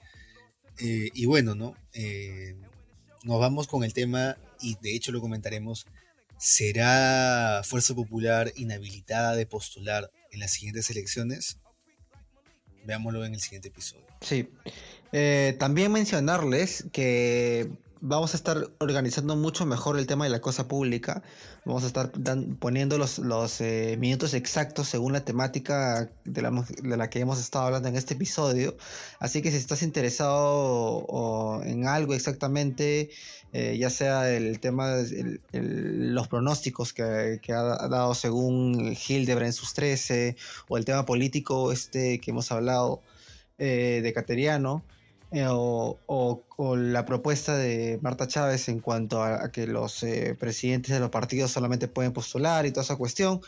B: Eh, y bueno, ¿no? Eh, nos vamos con el tema, y de hecho lo comentaremos. ¿Será Fuerza Popular inhabilitada de postular en las siguientes elecciones? Veámoslo en el siguiente episodio.
D: Sí. Eh, también mencionarles que vamos a estar organizando mucho mejor el tema de la cosa pública. Vamos a estar poniendo los, eh, minutos exactos según la temática de la, que hemos estado hablando en este episodio. Así que si estás interesado en algo exactamente, eh, ya sea el tema de los pronósticos que, que, ha dado según Hildebrand en sus 13, o el tema político este que hemos hablado eh, de Cateriano, eh, o, la propuesta de Marta Chávez en cuanto a, que los presidentes de los partidos solamente pueden postular y toda esa cuestión.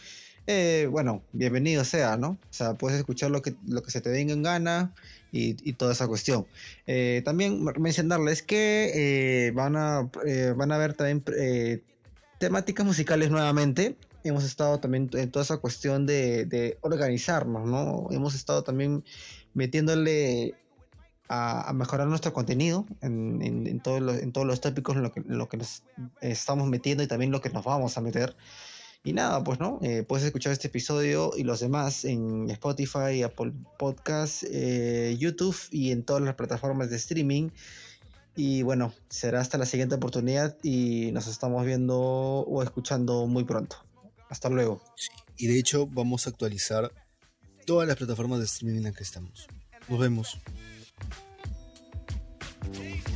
D: bueno, bienvenido sea, ¿no? O sea, puedes escuchar lo que, lo que se te venga en gana y, toda esa cuestión. Eh, también mencionarles que eh, van, a, eh, van a ver también temáticas musicales nuevamente. Hemos estado también en toda esa cuestión de, organizarnos, ¿no? Hemos estado también metiéndole a, mejorar nuestro contenido en, en, todos los, en todos los tópicos en lo que, en lo que nos estamos metiendo y también lo que nos vamos a meter. Y nada, pues no, eh, puedes escuchar este episodio y los demás en Spotify, Apple Podcasts, eh, YouTube y en todas las plataformas de streaming. Y bueno, será hasta la siguiente oportunidad y nos estamos viendo o escuchando muy pronto. Hasta luego.
B: Y de hecho vamos a actualizar todas las plataformas de streaming en las que estamos. Nos vemos. Peace.